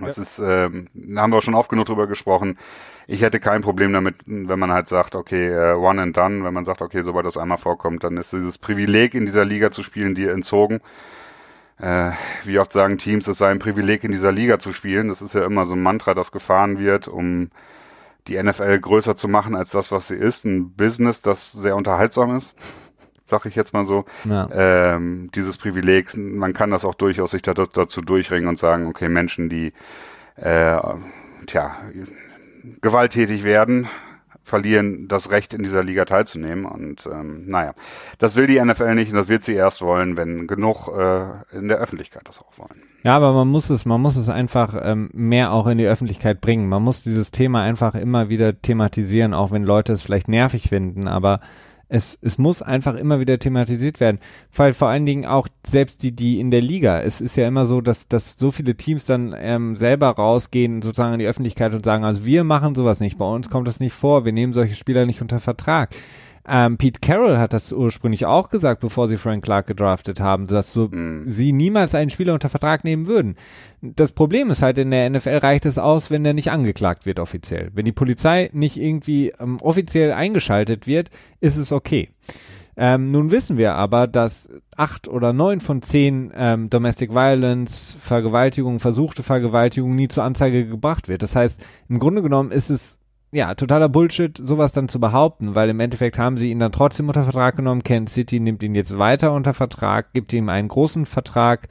Das ja. ist, ähm, da haben wir auch schon oft genug drüber gesprochen. Ich hätte kein Problem damit, wenn man halt sagt, okay, uh, one and done, wenn man sagt, okay, sobald das einmal vorkommt, dann ist dieses Privileg in dieser Liga zu spielen dir entzogen. Äh, wie oft sagen Teams, es sei ein Privileg in dieser Liga zu spielen. Das ist ja immer so ein Mantra, das gefahren wird, um die NFL größer zu machen als das, was sie ist. Ein Business, das sehr unterhaltsam ist sag ich jetzt mal so, ja. ähm, dieses Privileg, man kann das auch durchaus sich da, dazu durchringen und sagen, okay, Menschen, die äh, tja, gewalttätig werden, verlieren das Recht, in dieser Liga teilzunehmen. Und ähm, naja, das will die NFL nicht und das wird sie erst wollen, wenn genug äh, in der Öffentlichkeit das auch wollen. Ja, aber man muss es, man muss es einfach ähm, mehr auch in die Öffentlichkeit bringen. Man muss dieses Thema einfach immer wieder thematisieren, auch wenn Leute es vielleicht nervig finden, aber es, es muss einfach immer wieder thematisiert werden. Weil vor allen Dingen auch selbst die, die in der Liga. Es ist ja immer so, dass, dass so viele Teams dann ähm, selber rausgehen, sozusagen in die Öffentlichkeit und sagen, also wir machen sowas nicht, bei uns kommt das nicht vor, wir nehmen solche Spieler nicht unter Vertrag. Ähm, Pete Carroll hat das ursprünglich auch gesagt, bevor sie Frank Clark gedraftet haben, dass so mm. sie niemals einen Spieler unter Vertrag nehmen würden. Das Problem ist halt, in der NFL reicht es aus, wenn der nicht angeklagt wird offiziell. Wenn die Polizei nicht irgendwie ähm, offiziell eingeschaltet wird, ist es okay. Ähm, nun wissen wir aber, dass acht oder neun von zehn ähm, Domestic Violence, Vergewaltigung, versuchte Vergewaltigung nie zur Anzeige gebracht wird. Das heißt, im Grunde genommen ist es ja, totaler Bullshit, sowas dann zu behaupten, weil im Endeffekt haben sie ihn dann trotzdem unter Vertrag genommen. Kansas City nimmt ihn jetzt weiter unter Vertrag, gibt ihm einen großen Vertrag,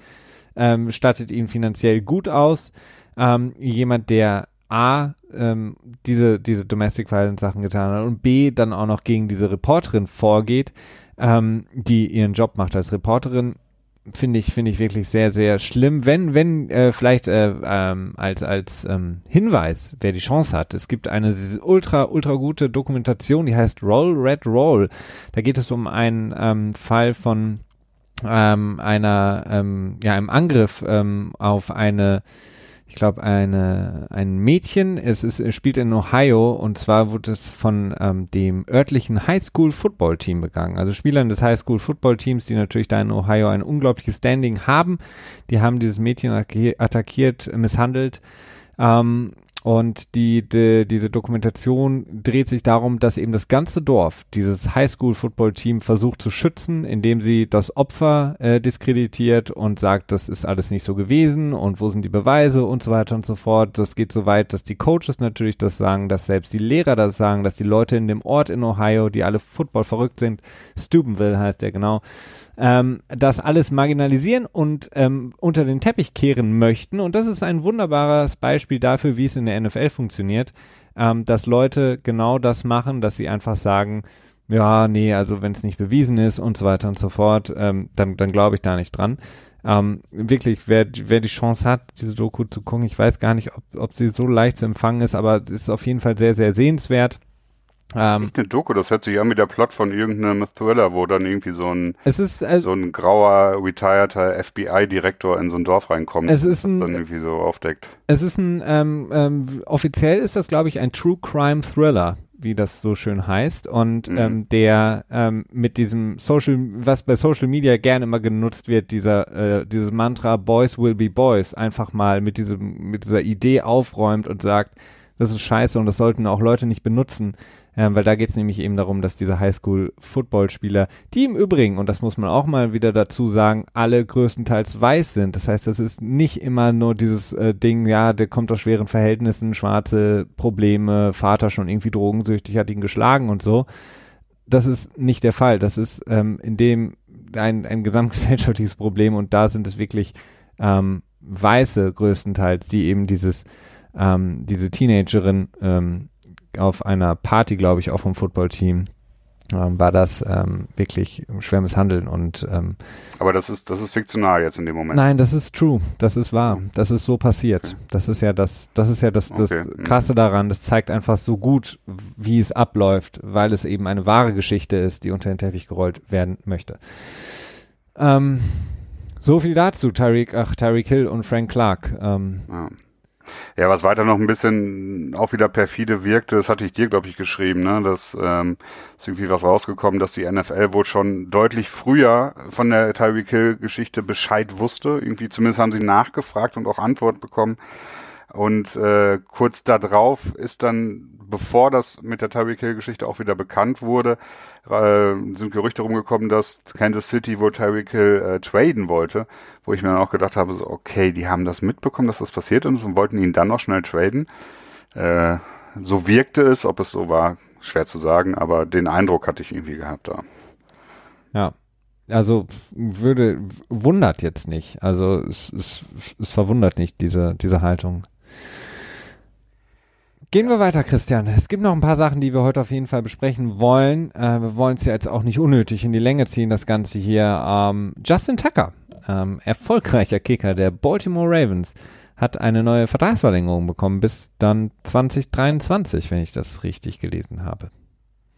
ähm, stattet ihn finanziell gut aus. Ähm, jemand, der A, ähm, diese, diese Domestic Violence Sachen getan hat und B, dann auch noch gegen diese Reporterin vorgeht, ähm, die ihren Job macht als Reporterin, finde ich finde ich wirklich sehr sehr schlimm. Wenn wenn äh, vielleicht äh, ähm, als als ähm, Hinweis wer die Chance hat. Es gibt eine ultra ultra gute Dokumentation die heißt Roll Red Roll. Da geht es um einen ähm, Fall von ähm, einer ähm, ja einem Angriff ähm, auf eine ich glaube, eine, ein Mädchen, es, ist, es spielt in Ohio und zwar wurde es von ähm, dem örtlichen Highschool Football Team begangen. Also Spielern des Highschool Football Teams, die natürlich da in Ohio ein unglaubliches Standing haben. Die haben dieses Mädchen attackiert, misshandelt. Ähm, und die, die, diese Dokumentation dreht sich darum, dass eben das ganze Dorf dieses Highschool-Football-Team versucht zu schützen, indem sie das Opfer äh, diskreditiert und sagt, das ist alles nicht so gewesen und wo sind die Beweise und so weiter und so fort. Das geht so weit, dass die Coaches natürlich das sagen, dass selbst die Lehrer das sagen, dass die Leute in dem Ort in Ohio, die alle Football verrückt sind, Steubenville heißt der genau, ähm, das alles marginalisieren und ähm, unter den Teppich kehren möchten. Und das ist ein wunderbares Beispiel dafür, wie es in der NFL funktioniert, ähm, dass Leute genau das machen, dass sie einfach sagen, ja, nee, also wenn es nicht bewiesen ist und so weiter und so fort, ähm, dann, dann glaube ich da nicht dran. Ähm, wirklich, wer, wer die Chance hat, diese Doku zu gucken, ich weiß gar nicht, ob, ob sie so leicht zu empfangen ist, aber es ist auf jeden Fall sehr, sehr sehenswert. Ähm, Nicht eine Doku, das hört sich an wie der Plot von irgendeinem Thriller, wo dann irgendwie so ein, ist, äh, so ein grauer, retireder FBI-Direktor in so ein Dorf reinkommt es ist ein, dann irgendwie so aufdeckt. Es ist ein, ähm, ähm, offiziell ist das, glaube ich, ein True Crime Thriller, wie das so schön heißt. Und mhm. ähm, der ähm, mit diesem Social, was bei Social Media gerne immer genutzt wird, dieser, äh, dieses Mantra Boys will be Boys, einfach mal mit diesem, mit dieser Idee aufräumt und sagt, das ist scheiße und das sollten auch Leute nicht benutzen ähm, weil da geht es nämlich eben darum, dass diese Highschool-Football-Spieler, die im Übrigen, und das muss man auch mal wieder dazu sagen, alle größtenteils weiß sind. Das heißt, das ist nicht immer nur dieses äh, Ding, ja, der kommt aus schweren Verhältnissen, schwarze Probleme, Vater schon irgendwie drogensüchtig, hat ihn geschlagen und so. Das ist nicht der Fall. Das ist ähm, in dem ein, ein gesamtgesellschaftliches Problem und da sind es wirklich ähm, Weiße größtenteils, die eben dieses ähm, diese Teenagerin ähm, auf einer Party, glaube ich, auch vom Footballteam, ähm, war das ähm, wirklich schwer misshandeln und ähm, aber das ist das ist fiktional jetzt in dem Moment. Nein, das ist true, das ist wahr, das ist so passiert. Das ist ja das das ist ja das das okay. Mhm. krasse daran, das zeigt einfach so gut, wie es abläuft, weil es eben eine wahre Geschichte ist, die unter den Teppich gerollt werden möchte. Ähm, so viel dazu, Tyreek, ach, Tyreek Hill und Frank Clark. Ähm, ja. Ja, was weiter noch ein bisschen auch wieder perfide wirkte, das hatte ich dir, glaube ich, geschrieben, ne? dass ähm, ist irgendwie was rausgekommen, dass die NFL wohl schon deutlich früher von der Tyreek Hill-Geschichte Bescheid wusste. Irgendwie zumindest haben sie nachgefragt und auch Antwort bekommen. Und äh, kurz darauf ist dann, bevor das mit der Tyreek Hill-Geschichte auch wieder bekannt wurde, äh, sind Gerüchte rumgekommen, dass Kansas City wohl Tyreek Hill äh, traden wollte, wo ich mir dann auch gedacht habe, so, okay, die haben das mitbekommen, dass das passiert ist und wollten ihn dann noch schnell traden. Äh, so wirkte es, ob es so war, schwer zu sagen, aber den Eindruck hatte ich irgendwie gehabt da. Ja, also würde wundert jetzt nicht. Also es, es, es verwundert nicht diese diese Haltung. Gehen wir weiter, Christian. Es gibt noch ein paar Sachen, die wir heute auf jeden Fall besprechen wollen. Äh, wir wollen es ja jetzt auch nicht unnötig in die Länge ziehen, das Ganze hier. Ähm, Justin Tucker, ähm, erfolgreicher Kicker der Baltimore Ravens, hat eine neue Vertragsverlängerung bekommen bis dann 2023, wenn ich das richtig gelesen habe.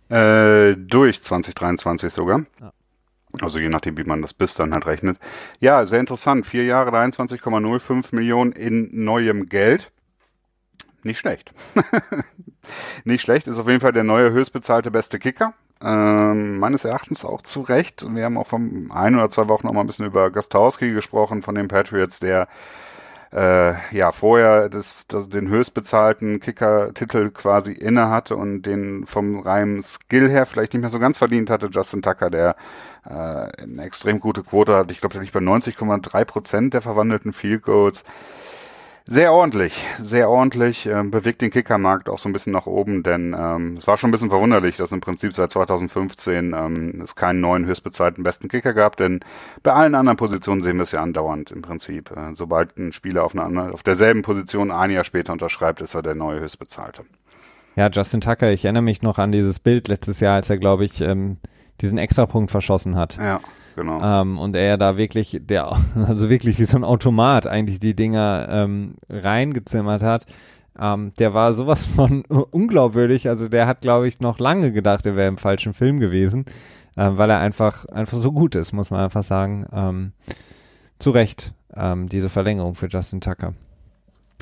Äh, durch 2023 sogar. Ja. Also je nachdem, wie man das bis dann halt rechnet. Ja, sehr interessant. Vier Jahre 23,05 Millionen in neuem Geld. Nicht schlecht. nicht schlecht. Ist auf jeden Fall der neue höchstbezahlte beste Kicker. Ähm, meines Erachtens auch zu Recht. Wir haben auch vor ein oder zwei Wochen noch mal ein bisschen über Gastowski gesprochen von den Patriots, der äh, ja vorher das, das, den höchstbezahlten Kicker-Titel quasi inne hatte und den vom reinen Skill her vielleicht nicht mehr so ganz verdient hatte. Justin Tucker, der äh, eine extrem gute Quote hat. Ich glaube, der liegt bei 90,3 Prozent der verwandelten Field Goals. Sehr ordentlich, sehr ordentlich, äh, bewegt den Kickermarkt auch so ein bisschen nach oben, denn ähm, es war schon ein bisschen verwunderlich, dass im Prinzip seit 2015 ähm, es keinen neuen höchstbezahlten besten Kicker gab, denn bei allen anderen Positionen sehen wir es ja andauernd im Prinzip. Äh, sobald ein Spieler auf, einer, auf derselben Position ein Jahr später unterschreibt, ist er der neue höchstbezahlte. Ja, Justin Tucker, ich erinnere mich noch an dieses Bild letztes Jahr, als er, glaube ich, ähm, diesen Extrapunkt verschossen hat. Ja genau. Ähm, und er da wirklich, der, also wirklich wie so ein Automat eigentlich die Dinger ähm, reingezimmert hat. Ähm, der war sowas von unglaubwürdig. Also der hat, glaube ich, noch lange gedacht, er wäre im falschen Film gewesen, äh, weil er einfach, einfach so gut ist, muss man einfach sagen. Ähm, zu Recht, ähm, diese Verlängerung für Justin Tucker.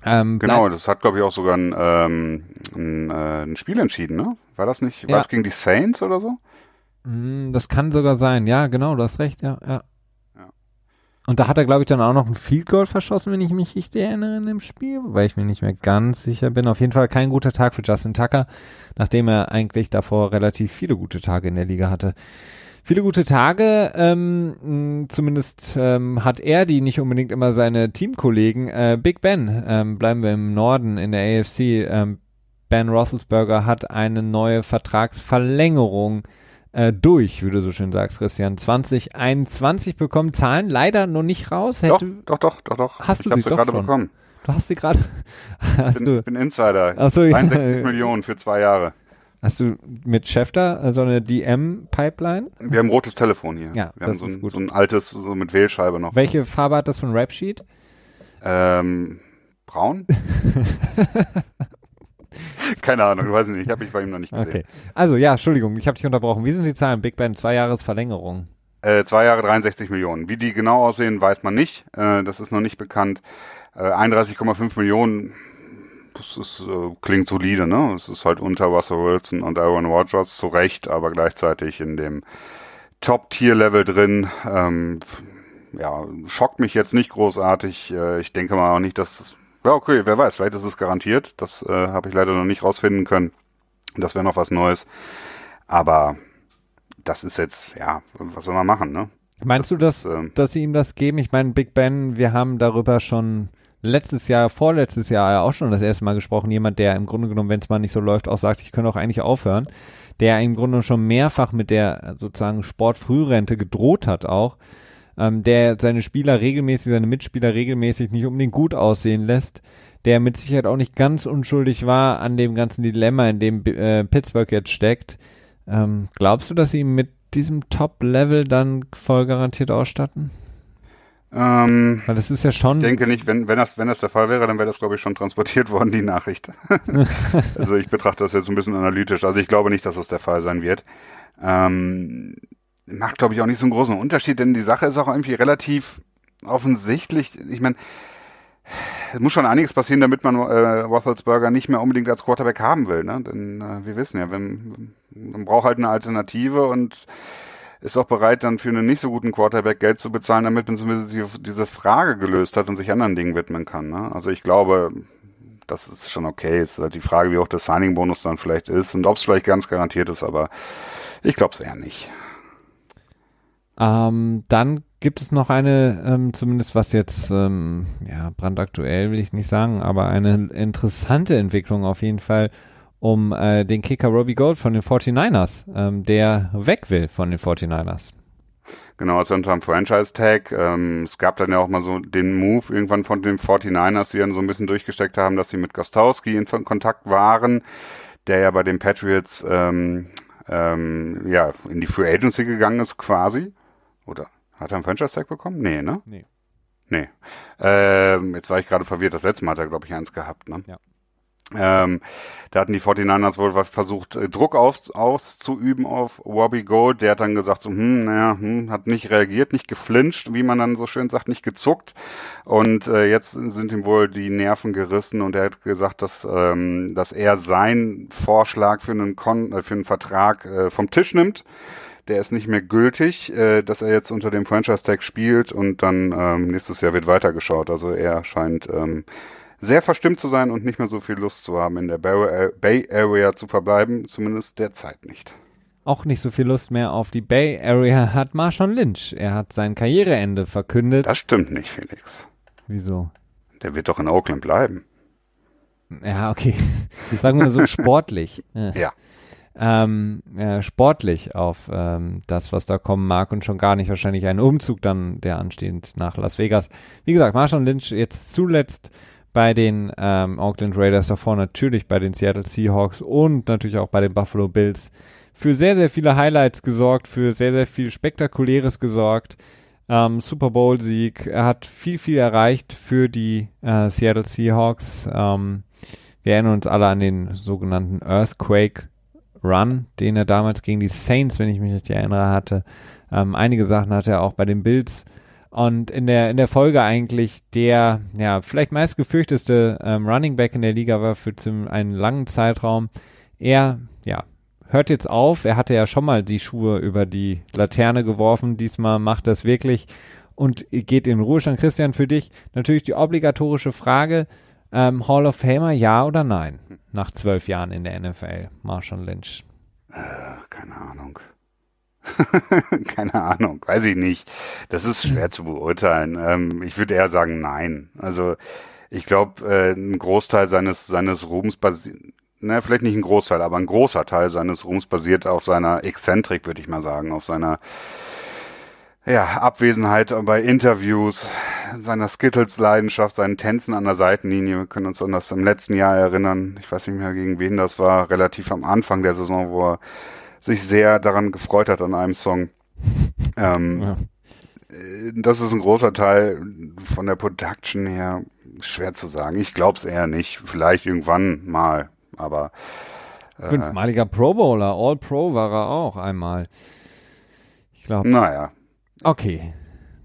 Ähm, genau, das hat, glaube ich, auch sogar ein, ähm, ein, äh, ein Spiel entschieden, ne? War das nicht? War ja. das gegen die Saints oder so? Hm, das kann sogar sein. Ja, genau, du hast recht, ja, ja. ja. Und da hat er, glaube ich, dann auch noch ein Field Goal verschossen, wenn ich mich richtig erinnere in dem Spiel, weil ich mir nicht mehr ganz sicher bin. Auf jeden Fall kein guter Tag für Justin Tucker, nachdem er eigentlich davor relativ viele gute Tage in der Liga hatte. Viele gute Tage, ähm, zumindest ähm, hat er die nicht unbedingt immer seine Teamkollegen. Äh, Big Ben, ähm, bleiben wir im Norden in der AFC. Ähm, ben Roethlisberger hat eine neue Vertragsverlängerung äh, durch, wie du so schön sagst, Christian. 2021 bekommen Zahlen leider noch nicht raus. Hätte, doch, doch, doch, doch, doch. Hast ich du sie gerade bekommen. Du hast sie gerade. Ich bin, bin Insider. Ach so, 61 ja. Millionen für zwei Jahre. Hast du mit Schäfter so also eine DM-Pipeline? Wir haben ein rotes Telefon hier. Ja, wir haben so ein, so ein, altes, so mit Wählscheibe noch. Welche Farbe hat das von Rapsheet? Ähm, braun? Keine Ahnung, weiß ich nicht. Ich habe mich bei ihm noch nicht gesehen. Okay. Also ja, Entschuldigung, ich habe dich unterbrochen. Wie sind die Zahlen? Big Ben, zwei Jahres Verlängerung. Äh, zwei Jahre 63 Millionen. Wie die genau aussehen, weiß man nicht. Äh, das ist noch nicht bekannt. Äh, 31,5 Millionen, das ist, äh, klingt solide, ne? Es ist halt unter Russell Wilson und Aaron Rodgers zu Recht, aber gleichzeitig in dem Top-Tier-Level drin. Ähm, ja, schockt mich jetzt nicht großartig. Äh, ich denke mal auch nicht, dass ja, okay, wer weiß, vielleicht ist es garantiert. Das äh, habe ich leider noch nicht rausfinden können. Das wäre noch was Neues. Aber das ist jetzt, ja, was soll man machen, ne? Meinst du, dass, ähm, dass sie ihm das geben? Ich meine, Big Ben, wir haben darüber schon letztes Jahr, vorletztes Jahr ja auch schon das erste Mal gesprochen. Jemand, der im Grunde genommen, wenn es mal nicht so läuft, auch sagt, ich könnte auch eigentlich aufhören. Der im Grunde schon mehrfach mit der sozusagen Sportfrührente gedroht hat auch ähm, der seine Spieler regelmäßig, seine Mitspieler regelmäßig nicht unbedingt gut aussehen lässt, der mit Sicherheit auch nicht ganz unschuldig war an dem ganzen Dilemma, in dem äh, Pittsburgh jetzt steckt. Ähm, glaubst du, dass sie ihn mit diesem Top-Level dann voll garantiert ausstatten? Ähm, Weil das ist ja schon. Ich denke nicht, wenn, wenn, das, wenn das der Fall wäre, dann wäre das, glaube ich, schon transportiert worden, die Nachricht. also ich betrachte das jetzt ein bisschen analytisch. Also ich glaube nicht, dass das der Fall sein wird. Ähm, macht, glaube ich, auch nicht so einen großen Unterschied, denn die Sache ist auch irgendwie relativ offensichtlich. Ich meine, es muss schon einiges passieren, damit man äh, Roethlisberger nicht mehr unbedingt als Quarterback haben will. Ne? Denn äh, wir wissen ja, wenn, man braucht halt eine Alternative und ist auch bereit, dann für einen nicht so guten Quarterback Geld zu bezahlen, damit man zumindest diese Frage gelöst hat und sich anderen Dingen widmen kann. Ne? Also ich glaube, das ist schon okay. Es ist halt die Frage, wie hoch der Signing-Bonus dann vielleicht ist und ob es vielleicht ganz garantiert ist, aber ich glaube es eher nicht. Ähm, dann gibt es noch eine, ähm, zumindest was jetzt, ähm, ja, brandaktuell will ich nicht sagen, aber eine interessante Entwicklung auf jeden Fall um äh, den Kicker Robbie Gold von den 49ers, ähm, der weg will von den 49ers. Genau, also unter dem Franchise-Tag. Ähm, es gab dann ja auch mal so den Move irgendwann von den 49ers, die dann so ein bisschen durchgesteckt haben, dass sie mit Gostowski in Kontakt waren, der ja bei den Patriots ähm, ähm, ja in die Free Agency gegangen ist quasi. Oder hat er einen Franchise-Tag bekommen? Nee, ne? Nee. Nee. Ähm, jetzt war ich gerade verwirrt. Das letzte Mal hat er, glaube ich, eins gehabt, ne? Ja. Ähm, da hatten die 49ers wohl versucht, äh, Druck aus, auszuüben auf Robbie Gold. Der hat dann gesagt, so, hm, naja, hm, hat nicht reagiert, nicht geflincht, wie man dann so schön sagt, nicht gezuckt. Und äh, jetzt sind ihm wohl die Nerven gerissen und er hat gesagt, dass, ähm, dass er seinen Vorschlag für einen, Kon äh, für einen Vertrag äh, vom Tisch nimmt. Der ist nicht mehr gültig, äh, dass er jetzt unter dem Franchise-Tag spielt und dann ähm, nächstes Jahr wird weitergeschaut. Also er scheint ähm, sehr verstimmt zu sein und nicht mehr so viel Lust zu haben, in der Bay Area zu verbleiben, zumindest derzeit nicht. Auch nicht so viel Lust mehr auf die Bay Area hat Marshawn Lynch. Er hat sein Karriereende verkündet. Das stimmt nicht, Felix. Wieso? Der wird doch in Oakland bleiben. Ja, okay. Sagen wir so sportlich. ja. Ähm, äh, sportlich auf ähm, das, was da kommen mag und schon gar nicht wahrscheinlich ein Umzug dann, der anstehend nach Las Vegas. Wie gesagt, Marshawn Lynch jetzt zuletzt bei den ähm, Oakland Raiders, davor natürlich bei den Seattle Seahawks und natürlich auch bei den Buffalo Bills für sehr, sehr viele Highlights gesorgt, für sehr, sehr viel Spektakuläres gesorgt. Ähm, Super Bowl-Sieg, er hat viel, viel erreicht für die äh, Seattle Seahawks. Ähm, wir erinnern uns alle an den sogenannten Earthquake Run, den er damals gegen die Saints, wenn ich mich richtig erinnere, hatte. Ähm, einige Sachen hat er auch bei den Bills und in der, in der Folge eigentlich der, ja, vielleicht meist gefürchteste ähm, Running Back in der Liga war für einen langen Zeitraum. Er, ja, hört jetzt auf. Er hatte ja schon mal die Schuhe über die Laterne geworfen. Diesmal macht das wirklich und geht in Ruhestand. Christian, für dich natürlich die obligatorische Frage. Ähm, Hall of Famer, ja oder nein? Nach zwölf Jahren in der NFL, Marshall Lynch. Äh, keine Ahnung. Keine Ahnung, weiß ich nicht. Das ist schwer zu beurteilen. Ähm, ich würde eher sagen, nein. Also ich glaube, äh, ein Großteil seines seines Ruhms basiert, ne, vielleicht nicht ein Großteil, aber ein großer Teil seines Ruhms basiert auf seiner Exzentrik, würde ich mal sagen, auf seiner ja, Abwesenheit bei Interviews, seiner Skittles-Leidenschaft, seinen Tänzen an der Seitenlinie. Wir können uns an das im letzten Jahr erinnern. Ich weiß nicht mehr, gegen wen das war, relativ am Anfang der Saison, wo er sich sehr daran gefreut hat an einem Song. Ähm, ja. Das ist ein großer Teil von der Production her schwer zu sagen. Ich glaube es eher nicht. Vielleicht irgendwann mal, aber äh, fünfmaliger Pro Bowler, All Pro war er auch einmal. Ich glaube. Naja. Okay.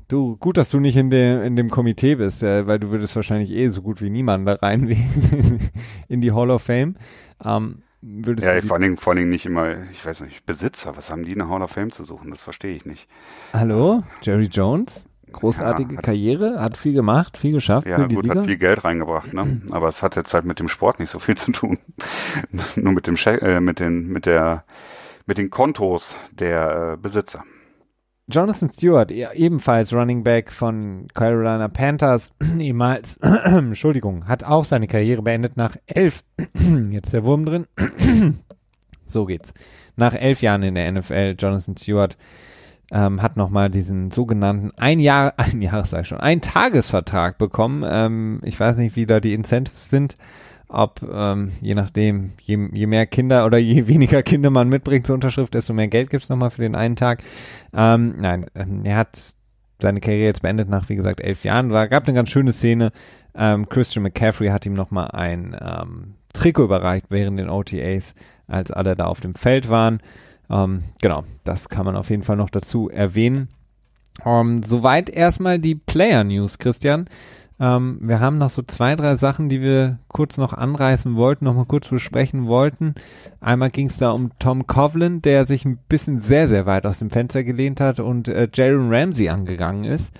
Du, gut, dass du nicht in dem, in dem Komitee bist, äh, weil du würdest wahrscheinlich eh so gut wie niemand da reinwählen in die Hall of Fame. Ähm, Würdest ja, vor allen, Dingen, vor allen Dingen nicht immer, ich weiß nicht, Besitzer, was haben die in der Hall of Fame zu suchen? Das verstehe ich nicht. Hallo, Jerry Jones? Großartige ja, hat, Karriere, hat viel gemacht, viel geschafft. Ja, gut, Liga. hat viel Geld reingebracht, ne? Aber es hat jetzt halt mit dem Sport nicht so viel zu tun. Nur mit dem äh, mit den, mit der, mit den Kontos der äh, Besitzer. Jonathan Stewart, ebenfalls Running Back von Carolina Panthers, ehemals, Entschuldigung, hat auch seine Karriere beendet nach elf, jetzt der Wurm drin, so geht's. Nach elf Jahren in der NFL, Jonathan Stewart ähm, hat nochmal diesen sogenannten ein Jahr, ein Jahres sag ich schon, ein Tagesvertrag bekommen. Ähm, ich weiß nicht, wie da die Incentives sind ob ähm, je nachdem, je, je mehr Kinder oder je weniger Kinder man mitbringt zur Unterschrift, desto mehr Geld gibt's nochmal für den einen Tag. Ähm, nein, ähm, er hat seine Karriere jetzt beendet nach, wie gesagt, elf Jahren. War, gab eine ganz schöne Szene. Ähm, Christian McCaffrey hat ihm nochmal ein ähm, Trikot überreicht während den OTAs, als alle da auf dem Feld waren. Ähm, genau, das kann man auf jeden Fall noch dazu erwähnen. Um, soweit erstmal die Player News, Christian. Ähm, wir haben noch so zwei, drei Sachen, die wir kurz noch anreißen wollten, noch mal kurz besprechen wollten. Einmal ging es da um Tom Coughlin, der sich ein bisschen sehr, sehr weit aus dem Fenster gelehnt hat und äh, Jalen Ramsey angegangen ist.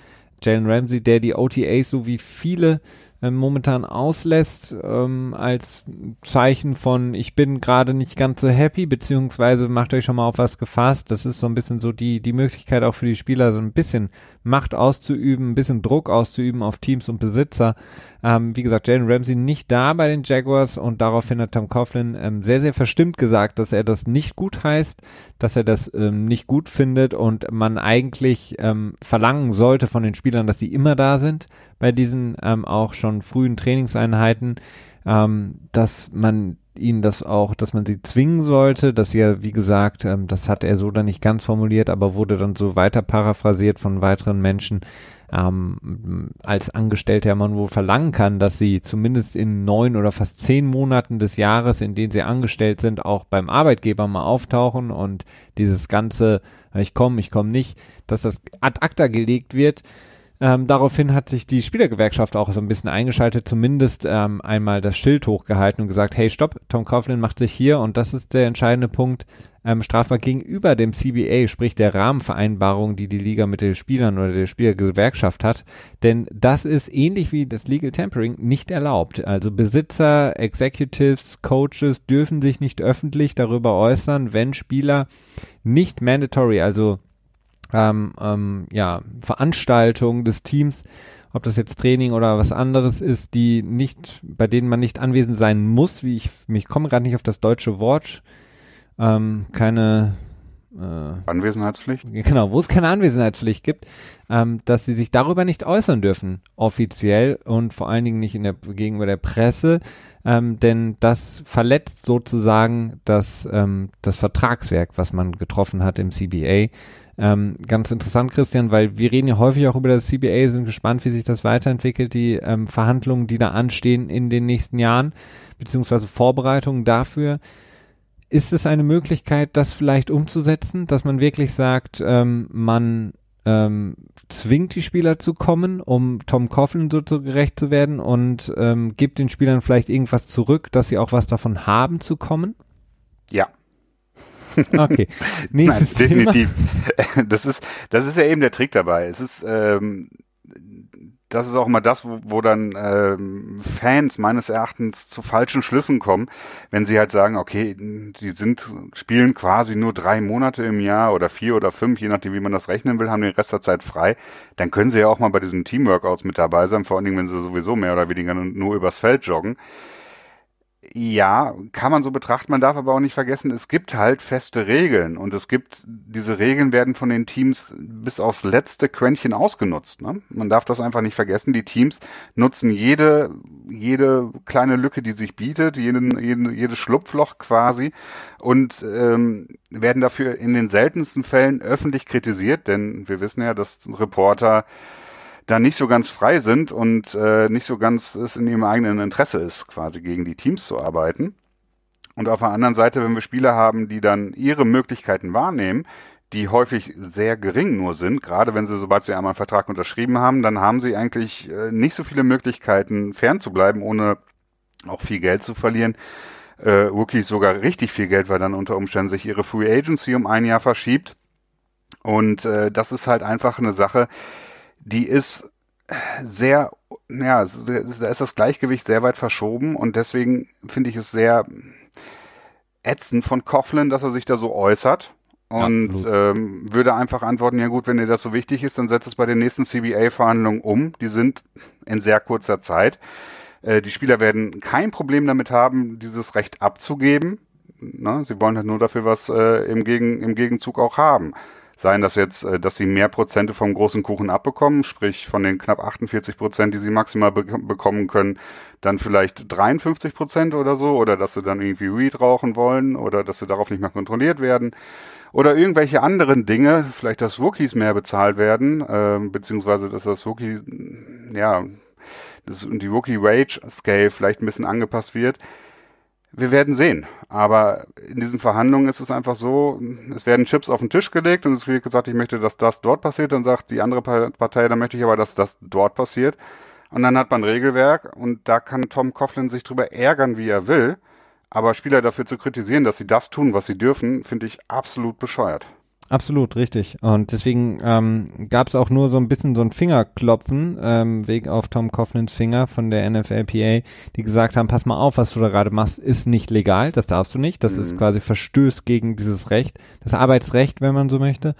Jalen Ramsey, der die OTAs so wie viele ähm, momentan auslässt, ähm, als Zeichen von, ich bin gerade nicht ganz so happy, beziehungsweise macht euch schon mal auf was gefasst. Das ist so ein bisschen so die, die Möglichkeit auch für die Spieler, so ein bisschen Macht auszuüben, ein bisschen Druck auszuüben auf Teams und Besitzer. Ähm, wie gesagt, Jalen Ramsey nicht da bei den Jaguars und daraufhin hat Tom Coughlin ähm, sehr, sehr verstimmt gesagt, dass er das nicht gut heißt, dass er das ähm, nicht gut findet und man eigentlich ähm, verlangen sollte von den Spielern, dass die immer da sind bei diesen ähm, auch schon frühen Trainingseinheiten, ähm, dass man ihnen das auch, dass man sie zwingen sollte, dass ja, wie gesagt, ähm, das hat er so dann nicht ganz formuliert, aber wurde dann so weiter paraphrasiert von weiteren Menschen, ähm, als Angestellter man wohl verlangen kann, dass sie zumindest in neun oder fast zehn Monaten des Jahres, in denen sie angestellt sind, auch beim Arbeitgeber mal auftauchen und dieses ganze, ich komme, ich komme nicht, dass das ad acta gelegt wird. Ähm, daraufhin hat sich die Spielergewerkschaft auch so ein bisschen eingeschaltet, zumindest ähm, einmal das Schild hochgehalten und gesagt, hey, stopp, Tom Coughlin macht sich hier, und das ist der entscheidende Punkt, ähm, strafbar gegenüber dem CBA, sprich der Rahmenvereinbarung, die die Liga mit den Spielern oder der Spielergewerkschaft hat. Denn das ist ähnlich wie das Legal Tampering nicht erlaubt. Also Besitzer, Executives, Coaches dürfen sich nicht öffentlich darüber äußern, wenn Spieler nicht mandatory, also ähm, ähm, ja, Veranstaltungen des Teams, ob das jetzt Training oder was anderes ist, die nicht, bei denen man nicht anwesend sein muss, wie ich, ich komme gerade nicht auf das deutsche Wort, ähm, keine äh, Anwesenheitspflicht? Genau, wo es keine Anwesenheitspflicht gibt, ähm, dass sie sich darüber nicht äußern dürfen, offiziell und vor allen Dingen nicht in der, gegenüber der Presse, ähm, denn das verletzt sozusagen das, ähm, das Vertragswerk, was man getroffen hat im CBA. Ähm, ganz interessant, Christian, weil wir reden ja häufig auch über das CBA, sind gespannt, wie sich das weiterentwickelt, die ähm, Verhandlungen, die da anstehen in den nächsten Jahren, beziehungsweise Vorbereitungen dafür. Ist es eine Möglichkeit, das vielleicht umzusetzen, dass man wirklich sagt, ähm, man ähm, zwingt die Spieler zu kommen, um Tom Coughlin so gerecht zu werden und ähm, gibt den Spielern vielleicht irgendwas zurück, dass sie auch was davon haben zu kommen? Ja, Okay. Nächstes Nein, definitiv. Thema. Das ist, das ist ja eben der Trick dabei. Es ist, ähm, das ist auch immer das, wo, wo dann ähm, Fans meines Erachtens zu falschen Schlüssen kommen, wenn sie halt sagen, okay, die sind, spielen quasi nur drei Monate im Jahr oder vier oder fünf, je nachdem, wie man das rechnen will, haben den Rest der Zeit frei, dann können sie ja auch mal bei diesen Teamworkouts mit dabei sein, vor allen Dingen, wenn sie sowieso mehr oder weniger nur übers Feld joggen. Ja, kann man so betrachten. Man darf aber auch nicht vergessen, es gibt halt feste Regeln und es gibt, diese Regeln werden von den Teams bis aufs letzte Quäntchen ausgenutzt. Ne? Man darf das einfach nicht vergessen. Die Teams nutzen jede, jede kleine Lücke, die sich bietet, jeden, jeden, jedes Schlupfloch quasi und ähm, werden dafür in den seltensten Fällen öffentlich kritisiert, denn wir wissen ja, dass Reporter da nicht so ganz frei sind und äh, nicht so ganz es in ihrem eigenen Interesse ist, quasi gegen die Teams zu arbeiten. Und auf der anderen Seite, wenn wir Spieler haben, die dann ihre Möglichkeiten wahrnehmen, die häufig sehr gering nur sind, gerade wenn sie, sobald sie einmal einen Vertrag unterschrieben haben, dann haben sie eigentlich äh, nicht so viele Möglichkeiten, fernzubleiben, ohne auch viel Geld zu verlieren. Äh, Rookies sogar richtig viel Geld, weil dann unter Umständen sich ihre Free Agency um ein Jahr verschiebt. Und äh, das ist halt einfach eine Sache, die ist sehr, ja, da ist das Gleichgewicht sehr weit verschoben und deswegen finde ich es sehr ätzend von Coughlin, dass er sich da so äußert und ähm, würde einfach antworten, ja gut, wenn dir das so wichtig ist, dann setzt es bei den nächsten CBA-Verhandlungen um. Die sind in sehr kurzer Zeit. Äh, die Spieler werden kein Problem damit haben, dieses Recht abzugeben. Na, sie wollen halt nur dafür was äh, im, Gegen, im Gegenzug auch haben. Seien das jetzt, äh, dass sie mehr Prozente vom großen Kuchen abbekommen, sprich von den knapp 48 Prozent, die sie maximal be bekommen können, dann vielleicht 53 Prozent oder so, oder dass sie dann irgendwie Weed rauchen wollen, oder dass sie darauf nicht mehr kontrolliert werden, oder irgendwelche anderen Dinge, vielleicht dass Rookies mehr bezahlt werden, äh, beziehungsweise dass das Rookie, ja, das, die Rookie Wage Scale vielleicht ein bisschen angepasst wird wir werden sehen. Aber in diesen Verhandlungen ist es einfach so, es werden Chips auf den Tisch gelegt und es wird gesagt, ich möchte, dass das dort passiert. Dann sagt die andere Partei, dann möchte ich aber, dass das dort passiert. Und dann hat man ein Regelwerk und da kann Tom Coughlin sich drüber ärgern, wie er will. Aber Spieler dafür zu kritisieren, dass sie das tun, was sie dürfen, finde ich absolut bescheuert. Absolut, richtig. Und deswegen ähm, gab es auch nur so ein bisschen so ein Fingerklopfen ähm, wegen auf Tom Coughlins Finger von der NFLPA, die gesagt haben, pass mal auf, was du da gerade machst, ist nicht legal, das darfst du nicht. Das mhm. ist quasi Verstöß gegen dieses Recht, das Arbeitsrecht, wenn man so möchte.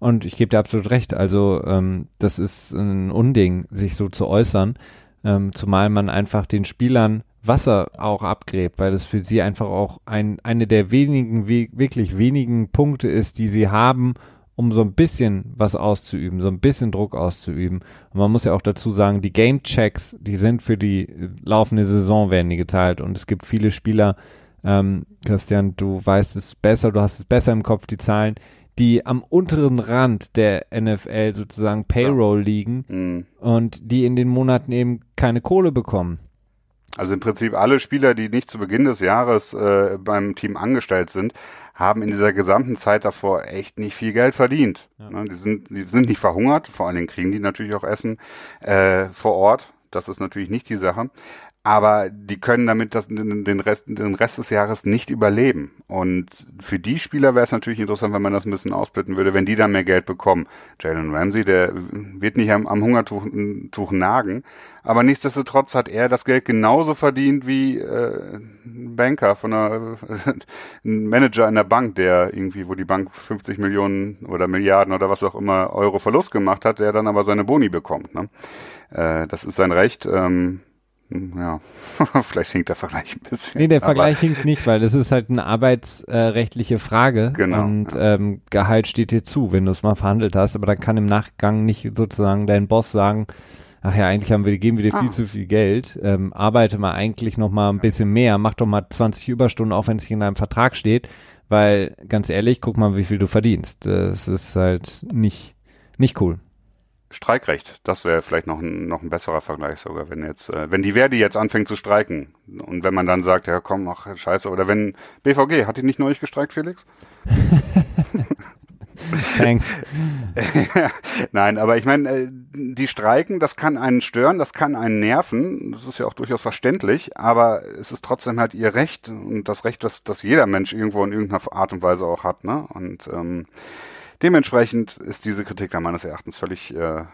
Und ich gebe dir absolut recht. Also ähm, das ist ein Unding, sich so zu äußern, ähm, zumal man einfach den Spielern Wasser auch abgräbt, weil das für sie einfach auch ein, eine der wenigen, wirklich wenigen Punkte ist, die sie haben, um so ein bisschen was auszuüben, so ein bisschen Druck auszuüben. Und man muss ja auch dazu sagen, die Game Checks, die sind für die laufende Saison werden die geteilt und es gibt viele Spieler, ähm, Christian, du weißt es besser, du hast es besser im Kopf, die Zahlen, die am unteren Rand der NFL sozusagen Payroll liegen mhm. und die in den Monaten eben keine Kohle bekommen. Also im Prinzip alle Spieler, die nicht zu Beginn des Jahres äh, beim Team angestellt sind, haben in dieser gesamten Zeit davor echt nicht viel Geld verdient. Ja. Ne, die, sind, die sind nicht verhungert, vor allen Dingen kriegen die natürlich auch Essen äh, vor Ort. Das ist natürlich nicht die Sache aber die können damit das, den, Rest, den Rest des Jahres nicht überleben. Und für die Spieler wäre es natürlich interessant, wenn man das ein bisschen ausblitten würde, wenn die dann mehr Geld bekommen. Jalen Ramsey, der wird nicht am, am Hungertuch Tuch nagen, aber nichtsdestotrotz hat er das Geld genauso verdient wie äh, ein Banker von einer ein Manager in der Bank, der irgendwie, wo die Bank 50 Millionen oder Milliarden oder was auch immer Euro Verlust gemacht hat, der dann aber seine Boni bekommt. Ne? Äh, das ist sein Recht. Ähm, ja, vielleicht hinkt der Vergleich ein bisschen. Nee, der Vergleich hinkt nicht, weil das ist halt eine arbeitsrechtliche Frage. Genau. Und ja. ähm, Gehalt steht dir zu, wenn du es mal verhandelt hast, aber dann kann im Nachgang nicht sozusagen dein Boss sagen, ach ja, eigentlich haben wir, geben wir dir viel ah. zu viel Geld, ähm, arbeite mal eigentlich noch mal ein bisschen mehr, mach doch mal 20 Überstunden, auch wenn es in deinem Vertrag steht, weil ganz ehrlich, guck mal, wie viel du verdienst. Das ist halt nicht, nicht cool. Streikrecht, das wäre vielleicht noch ein, noch ein besserer Vergleich sogar, wenn jetzt, äh, wenn die Verdi jetzt anfängt zu streiken und wenn man dann sagt, ja komm, ach scheiße, oder wenn BVG, hat die nicht neulich gestreikt, Felix? Thanks. Nein, aber ich meine, äh, die Streiken, das kann einen stören, das kann einen nerven, das ist ja auch durchaus verständlich, aber es ist trotzdem halt ihr Recht und das Recht, das, das jeder Mensch irgendwo in irgendeiner Art und Weise auch hat, ne? Und ähm, Dementsprechend ist diese Kritik da meines Erachtens völlig äh,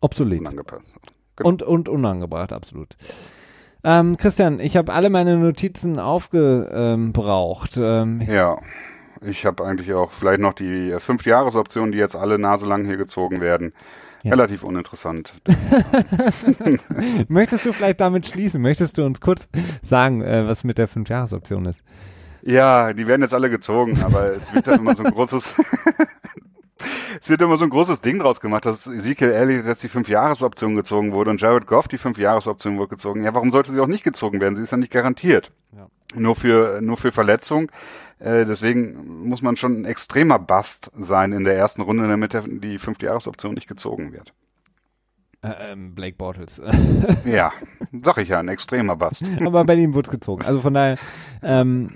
obsolet. Unangepasst. Genau. Und, und unangebracht, absolut. Ähm, Christian, ich habe alle meine Notizen aufgebraucht. Ähm, ja, ich habe eigentlich auch vielleicht noch die äh, fünf Jahresoptionen, die jetzt alle naselang hier gezogen werden. Ja. Relativ uninteressant. Möchtest du vielleicht damit schließen? Möchtest du uns kurz sagen, äh, was mit der fünf Jahresoption ist? Ja, die werden jetzt alle gezogen, aber es wird dann immer so ein großes, es wird immer so ein großes Ding draus gemacht, dass Ezekiel Elliott jetzt die Fünf-Jahres-Option gezogen wurde und Jared Goff die Fünf-Jahres-Option wurde gezogen. Ja, warum sollte sie auch nicht gezogen werden? Sie ist ja nicht garantiert. Ja. Nur für, nur für Verletzung. Äh, deswegen muss man schon ein extremer Bast sein in der ersten Runde, damit die Fünf-Jahres-Option nicht gezogen wird. Äh, ähm, Blake Bortles. ja, sag ich ja, ein extremer Bast. Aber bei ihm wurde es gezogen. Also von daher, ähm,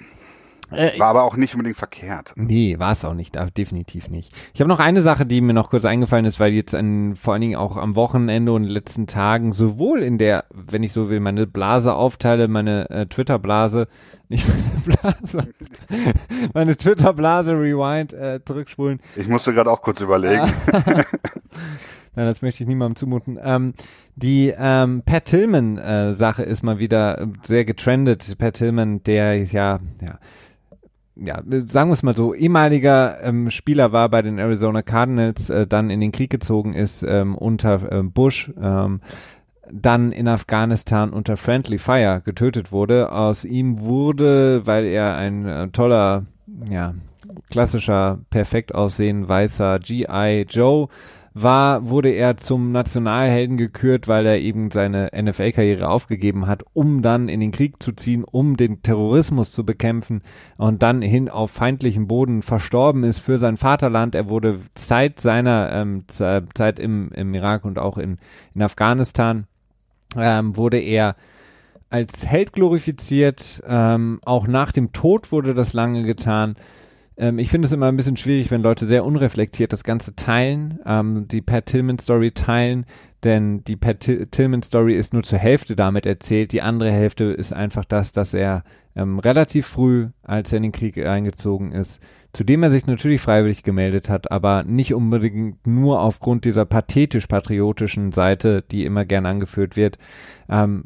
äh, war aber auch nicht unbedingt verkehrt. Nee, war es auch nicht, definitiv nicht. Ich habe noch eine Sache, die mir noch kurz eingefallen ist, weil jetzt an, vor allen Dingen auch am Wochenende und letzten Tagen sowohl in der, wenn ich so will, meine Blase aufteile, meine äh, Twitter-Blase, nicht meine Blase, meine Twitter-Blase Rewind äh, zurückspulen. Ich musste gerade auch kurz überlegen. Nein, das möchte ich niemandem zumuten. Ähm, die ähm, Pat Tillman-Sache äh, ist mal wieder sehr getrendet. Pat Tillman, der ja, ja, ja, sagen wir es mal so, ehemaliger ähm, Spieler war bei den Arizona Cardinals, äh, dann in den Krieg gezogen ist ähm, unter äh, Bush, ähm, dann in Afghanistan unter Friendly Fire getötet wurde. Aus ihm wurde, weil er ein äh, toller, ja, klassischer, perfekt aussehen weißer GI Joe war, wurde er zum Nationalhelden gekürt, weil er eben seine NFL-Karriere aufgegeben hat, um dann in den Krieg zu ziehen, um den Terrorismus zu bekämpfen und dann hin auf feindlichen Boden verstorben ist für sein Vaterland. Er wurde seit seiner ähm, Zeit im, im Irak und auch in, in Afghanistan ähm, wurde er als Held glorifiziert. Ähm, auch nach dem Tod wurde das lange getan. Ähm, ich finde es immer ein bisschen schwierig, wenn Leute sehr unreflektiert das Ganze teilen, ähm, die Pat Tillman Story teilen, denn die Pat Tillman Story ist nur zur Hälfte damit erzählt. Die andere Hälfte ist einfach das, dass er ähm, relativ früh, als er in den Krieg eingezogen ist, zu dem er sich natürlich freiwillig gemeldet hat, aber nicht unbedingt nur aufgrund dieser pathetisch-patriotischen Seite, die immer gern angeführt wird, ähm,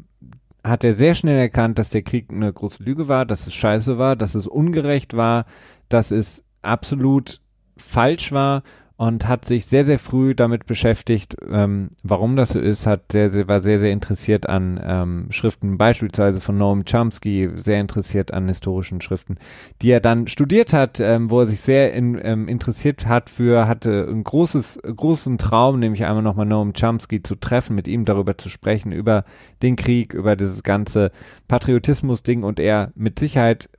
hat er sehr schnell erkannt, dass der Krieg eine große Lüge war, dass es scheiße war, dass es ungerecht war, dass es absolut falsch war und hat sich sehr, sehr früh damit beschäftigt, ähm, warum das so ist, hat sehr, sehr, war sehr, sehr interessiert an ähm, Schriften, beispielsweise von Noam Chomsky, sehr interessiert an historischen Schriften, die er dann studiert hat, ähm, wo er sich sehr in, ähm, interessiert hat für, hatte ein großes, großen Traum, nämlich einmal nochmal Noam Chomsky zu treffen, mit ihm darüber zu sprechen, über den Krieg, über dieses ganze Patriotismus-Ding und er mit Sicherheit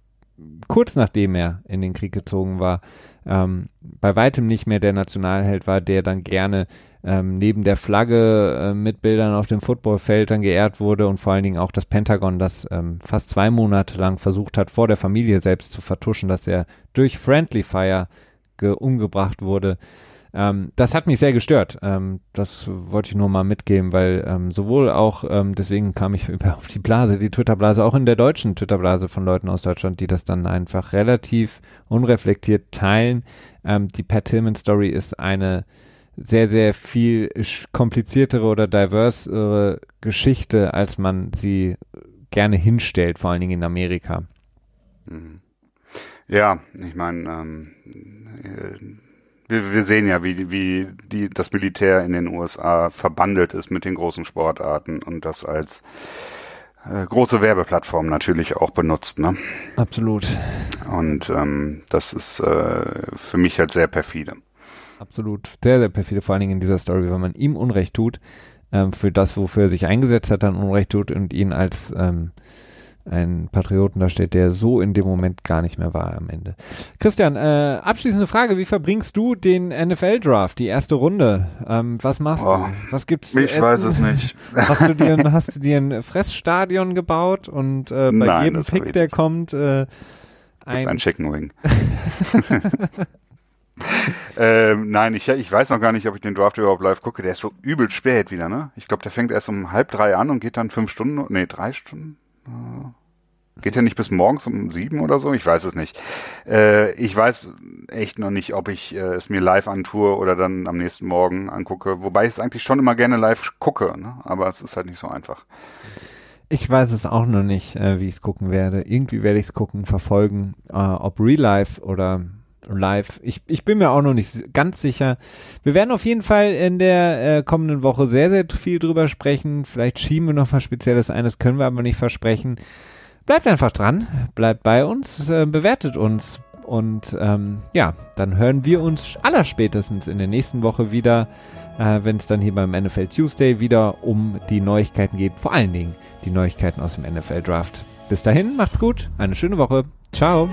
kurz nachdem er in den Krieg gezogen war, ähm, bei weitem nicht mehr der Nationalheld war, der dann gerne ähm, neben der Flagge äh, mit Bildern auf dem Footballfeld dann geehrt wurde und vor allen Dingen auch das Pentagon, das ähm, fast zwei Monate lang versucht hat, vor der Familie selbst zu vertuschen, dass er durch Friendly Fire umgebracht wurde. Ähm, das hat mich sehr gestört. Ähm, das wollte ich nur mal mitgeben, weil ähm, sowohl auch, ähm, deswegen kam ich auf die Blase, die Twitter-Blase, auch in der deutschen Twitter-Blase von Leuten aus Deutschland, die das dann einfach relativ unreflektiert teilen. Ähm, die Pat Tillman-Story ist eine sehr, sehr viel kompliziertere oder diversere Geschichte, als man sie gerne hinstellt, vor allen Dingen in Amerika. Mhm. Ja, ich meine, ähm, wir, wir sehen ja, wie, wie die, das Militär in den USA verbandelt ist mit den großen Sportarten und das als äh, große Werbeplattform natürlich auch benutzt. Ne? Absolut. Und ähm, das ist äh, für mich halt sehr perfide. Absolut. Sehr, sehr perfide, vor allen Dingen in dieser Story, wenn man ihm Unrecht tut, ähm, für das, wofür er sich eingesetzt hat, dann Unrecht tut und ihn als ähm, ein Patrioten darstellt, der so in dem Moment gar nicht mehr war am Ende. Christian, äh, abschließende Frage, wie verbringst du den NFL-Draft, die erste Runde? Ähm, was machst oh, du? Was gibt's Ich essen? weiß es nicht. Hast du dir, hast du dir ein Fressstadion gebaut und äh, bei Nein, jedem Pick, der kommt, äh, ein, ein Chicken Wing. ähm, nein, ich, ich weiß noch gar nicht, ob ich den Draft überhaupt live gucke. Der ist so übel spät wieder, ne? Ich glaube, der fängt erst um halb drei an und geht dann fünf Stunden, nee, drei Stunden. Geht ja nicht bis morgens um sieben oder so? Ich weiß es nicht. Äh, ich weiß echt noch nicht, ob ich äh, es mir live antue oder dann am nächsten Morgen angucke. Wobei ich es eigentlich schon immer gerne live gucke, ne? aber es ist halt nicht so einfach. Ich weiß es auch noch nicht, äh, wie ich es gucken werde. Irgendwie werde ich es gucken, verfolgen, äh, ob Real Life oder live. Ich, ich bin mir auch noch nicht ganz sicher. Wir werden auf jeden Fall in der äh, kommenden Woche sehr, sehr viel drüber sprechen. Vielleicht schieben wir noch was Spezielles ein, das können wir aber nicht versprechen. Bleibt einfach dran, bleibt bei uns, äh, bewertet uns und ähm, ja, dann hören wir uns allerspätestens in der nächsten Woche wieder, äh, wenn es dann hier beim NFL Tuesday wieder um die Neuigkeiten geht, vor allen Dingen die Neuigkeiten aus dem NFL Draft. Bis dahin, macht's gut, eine schöne Woche. Ciao.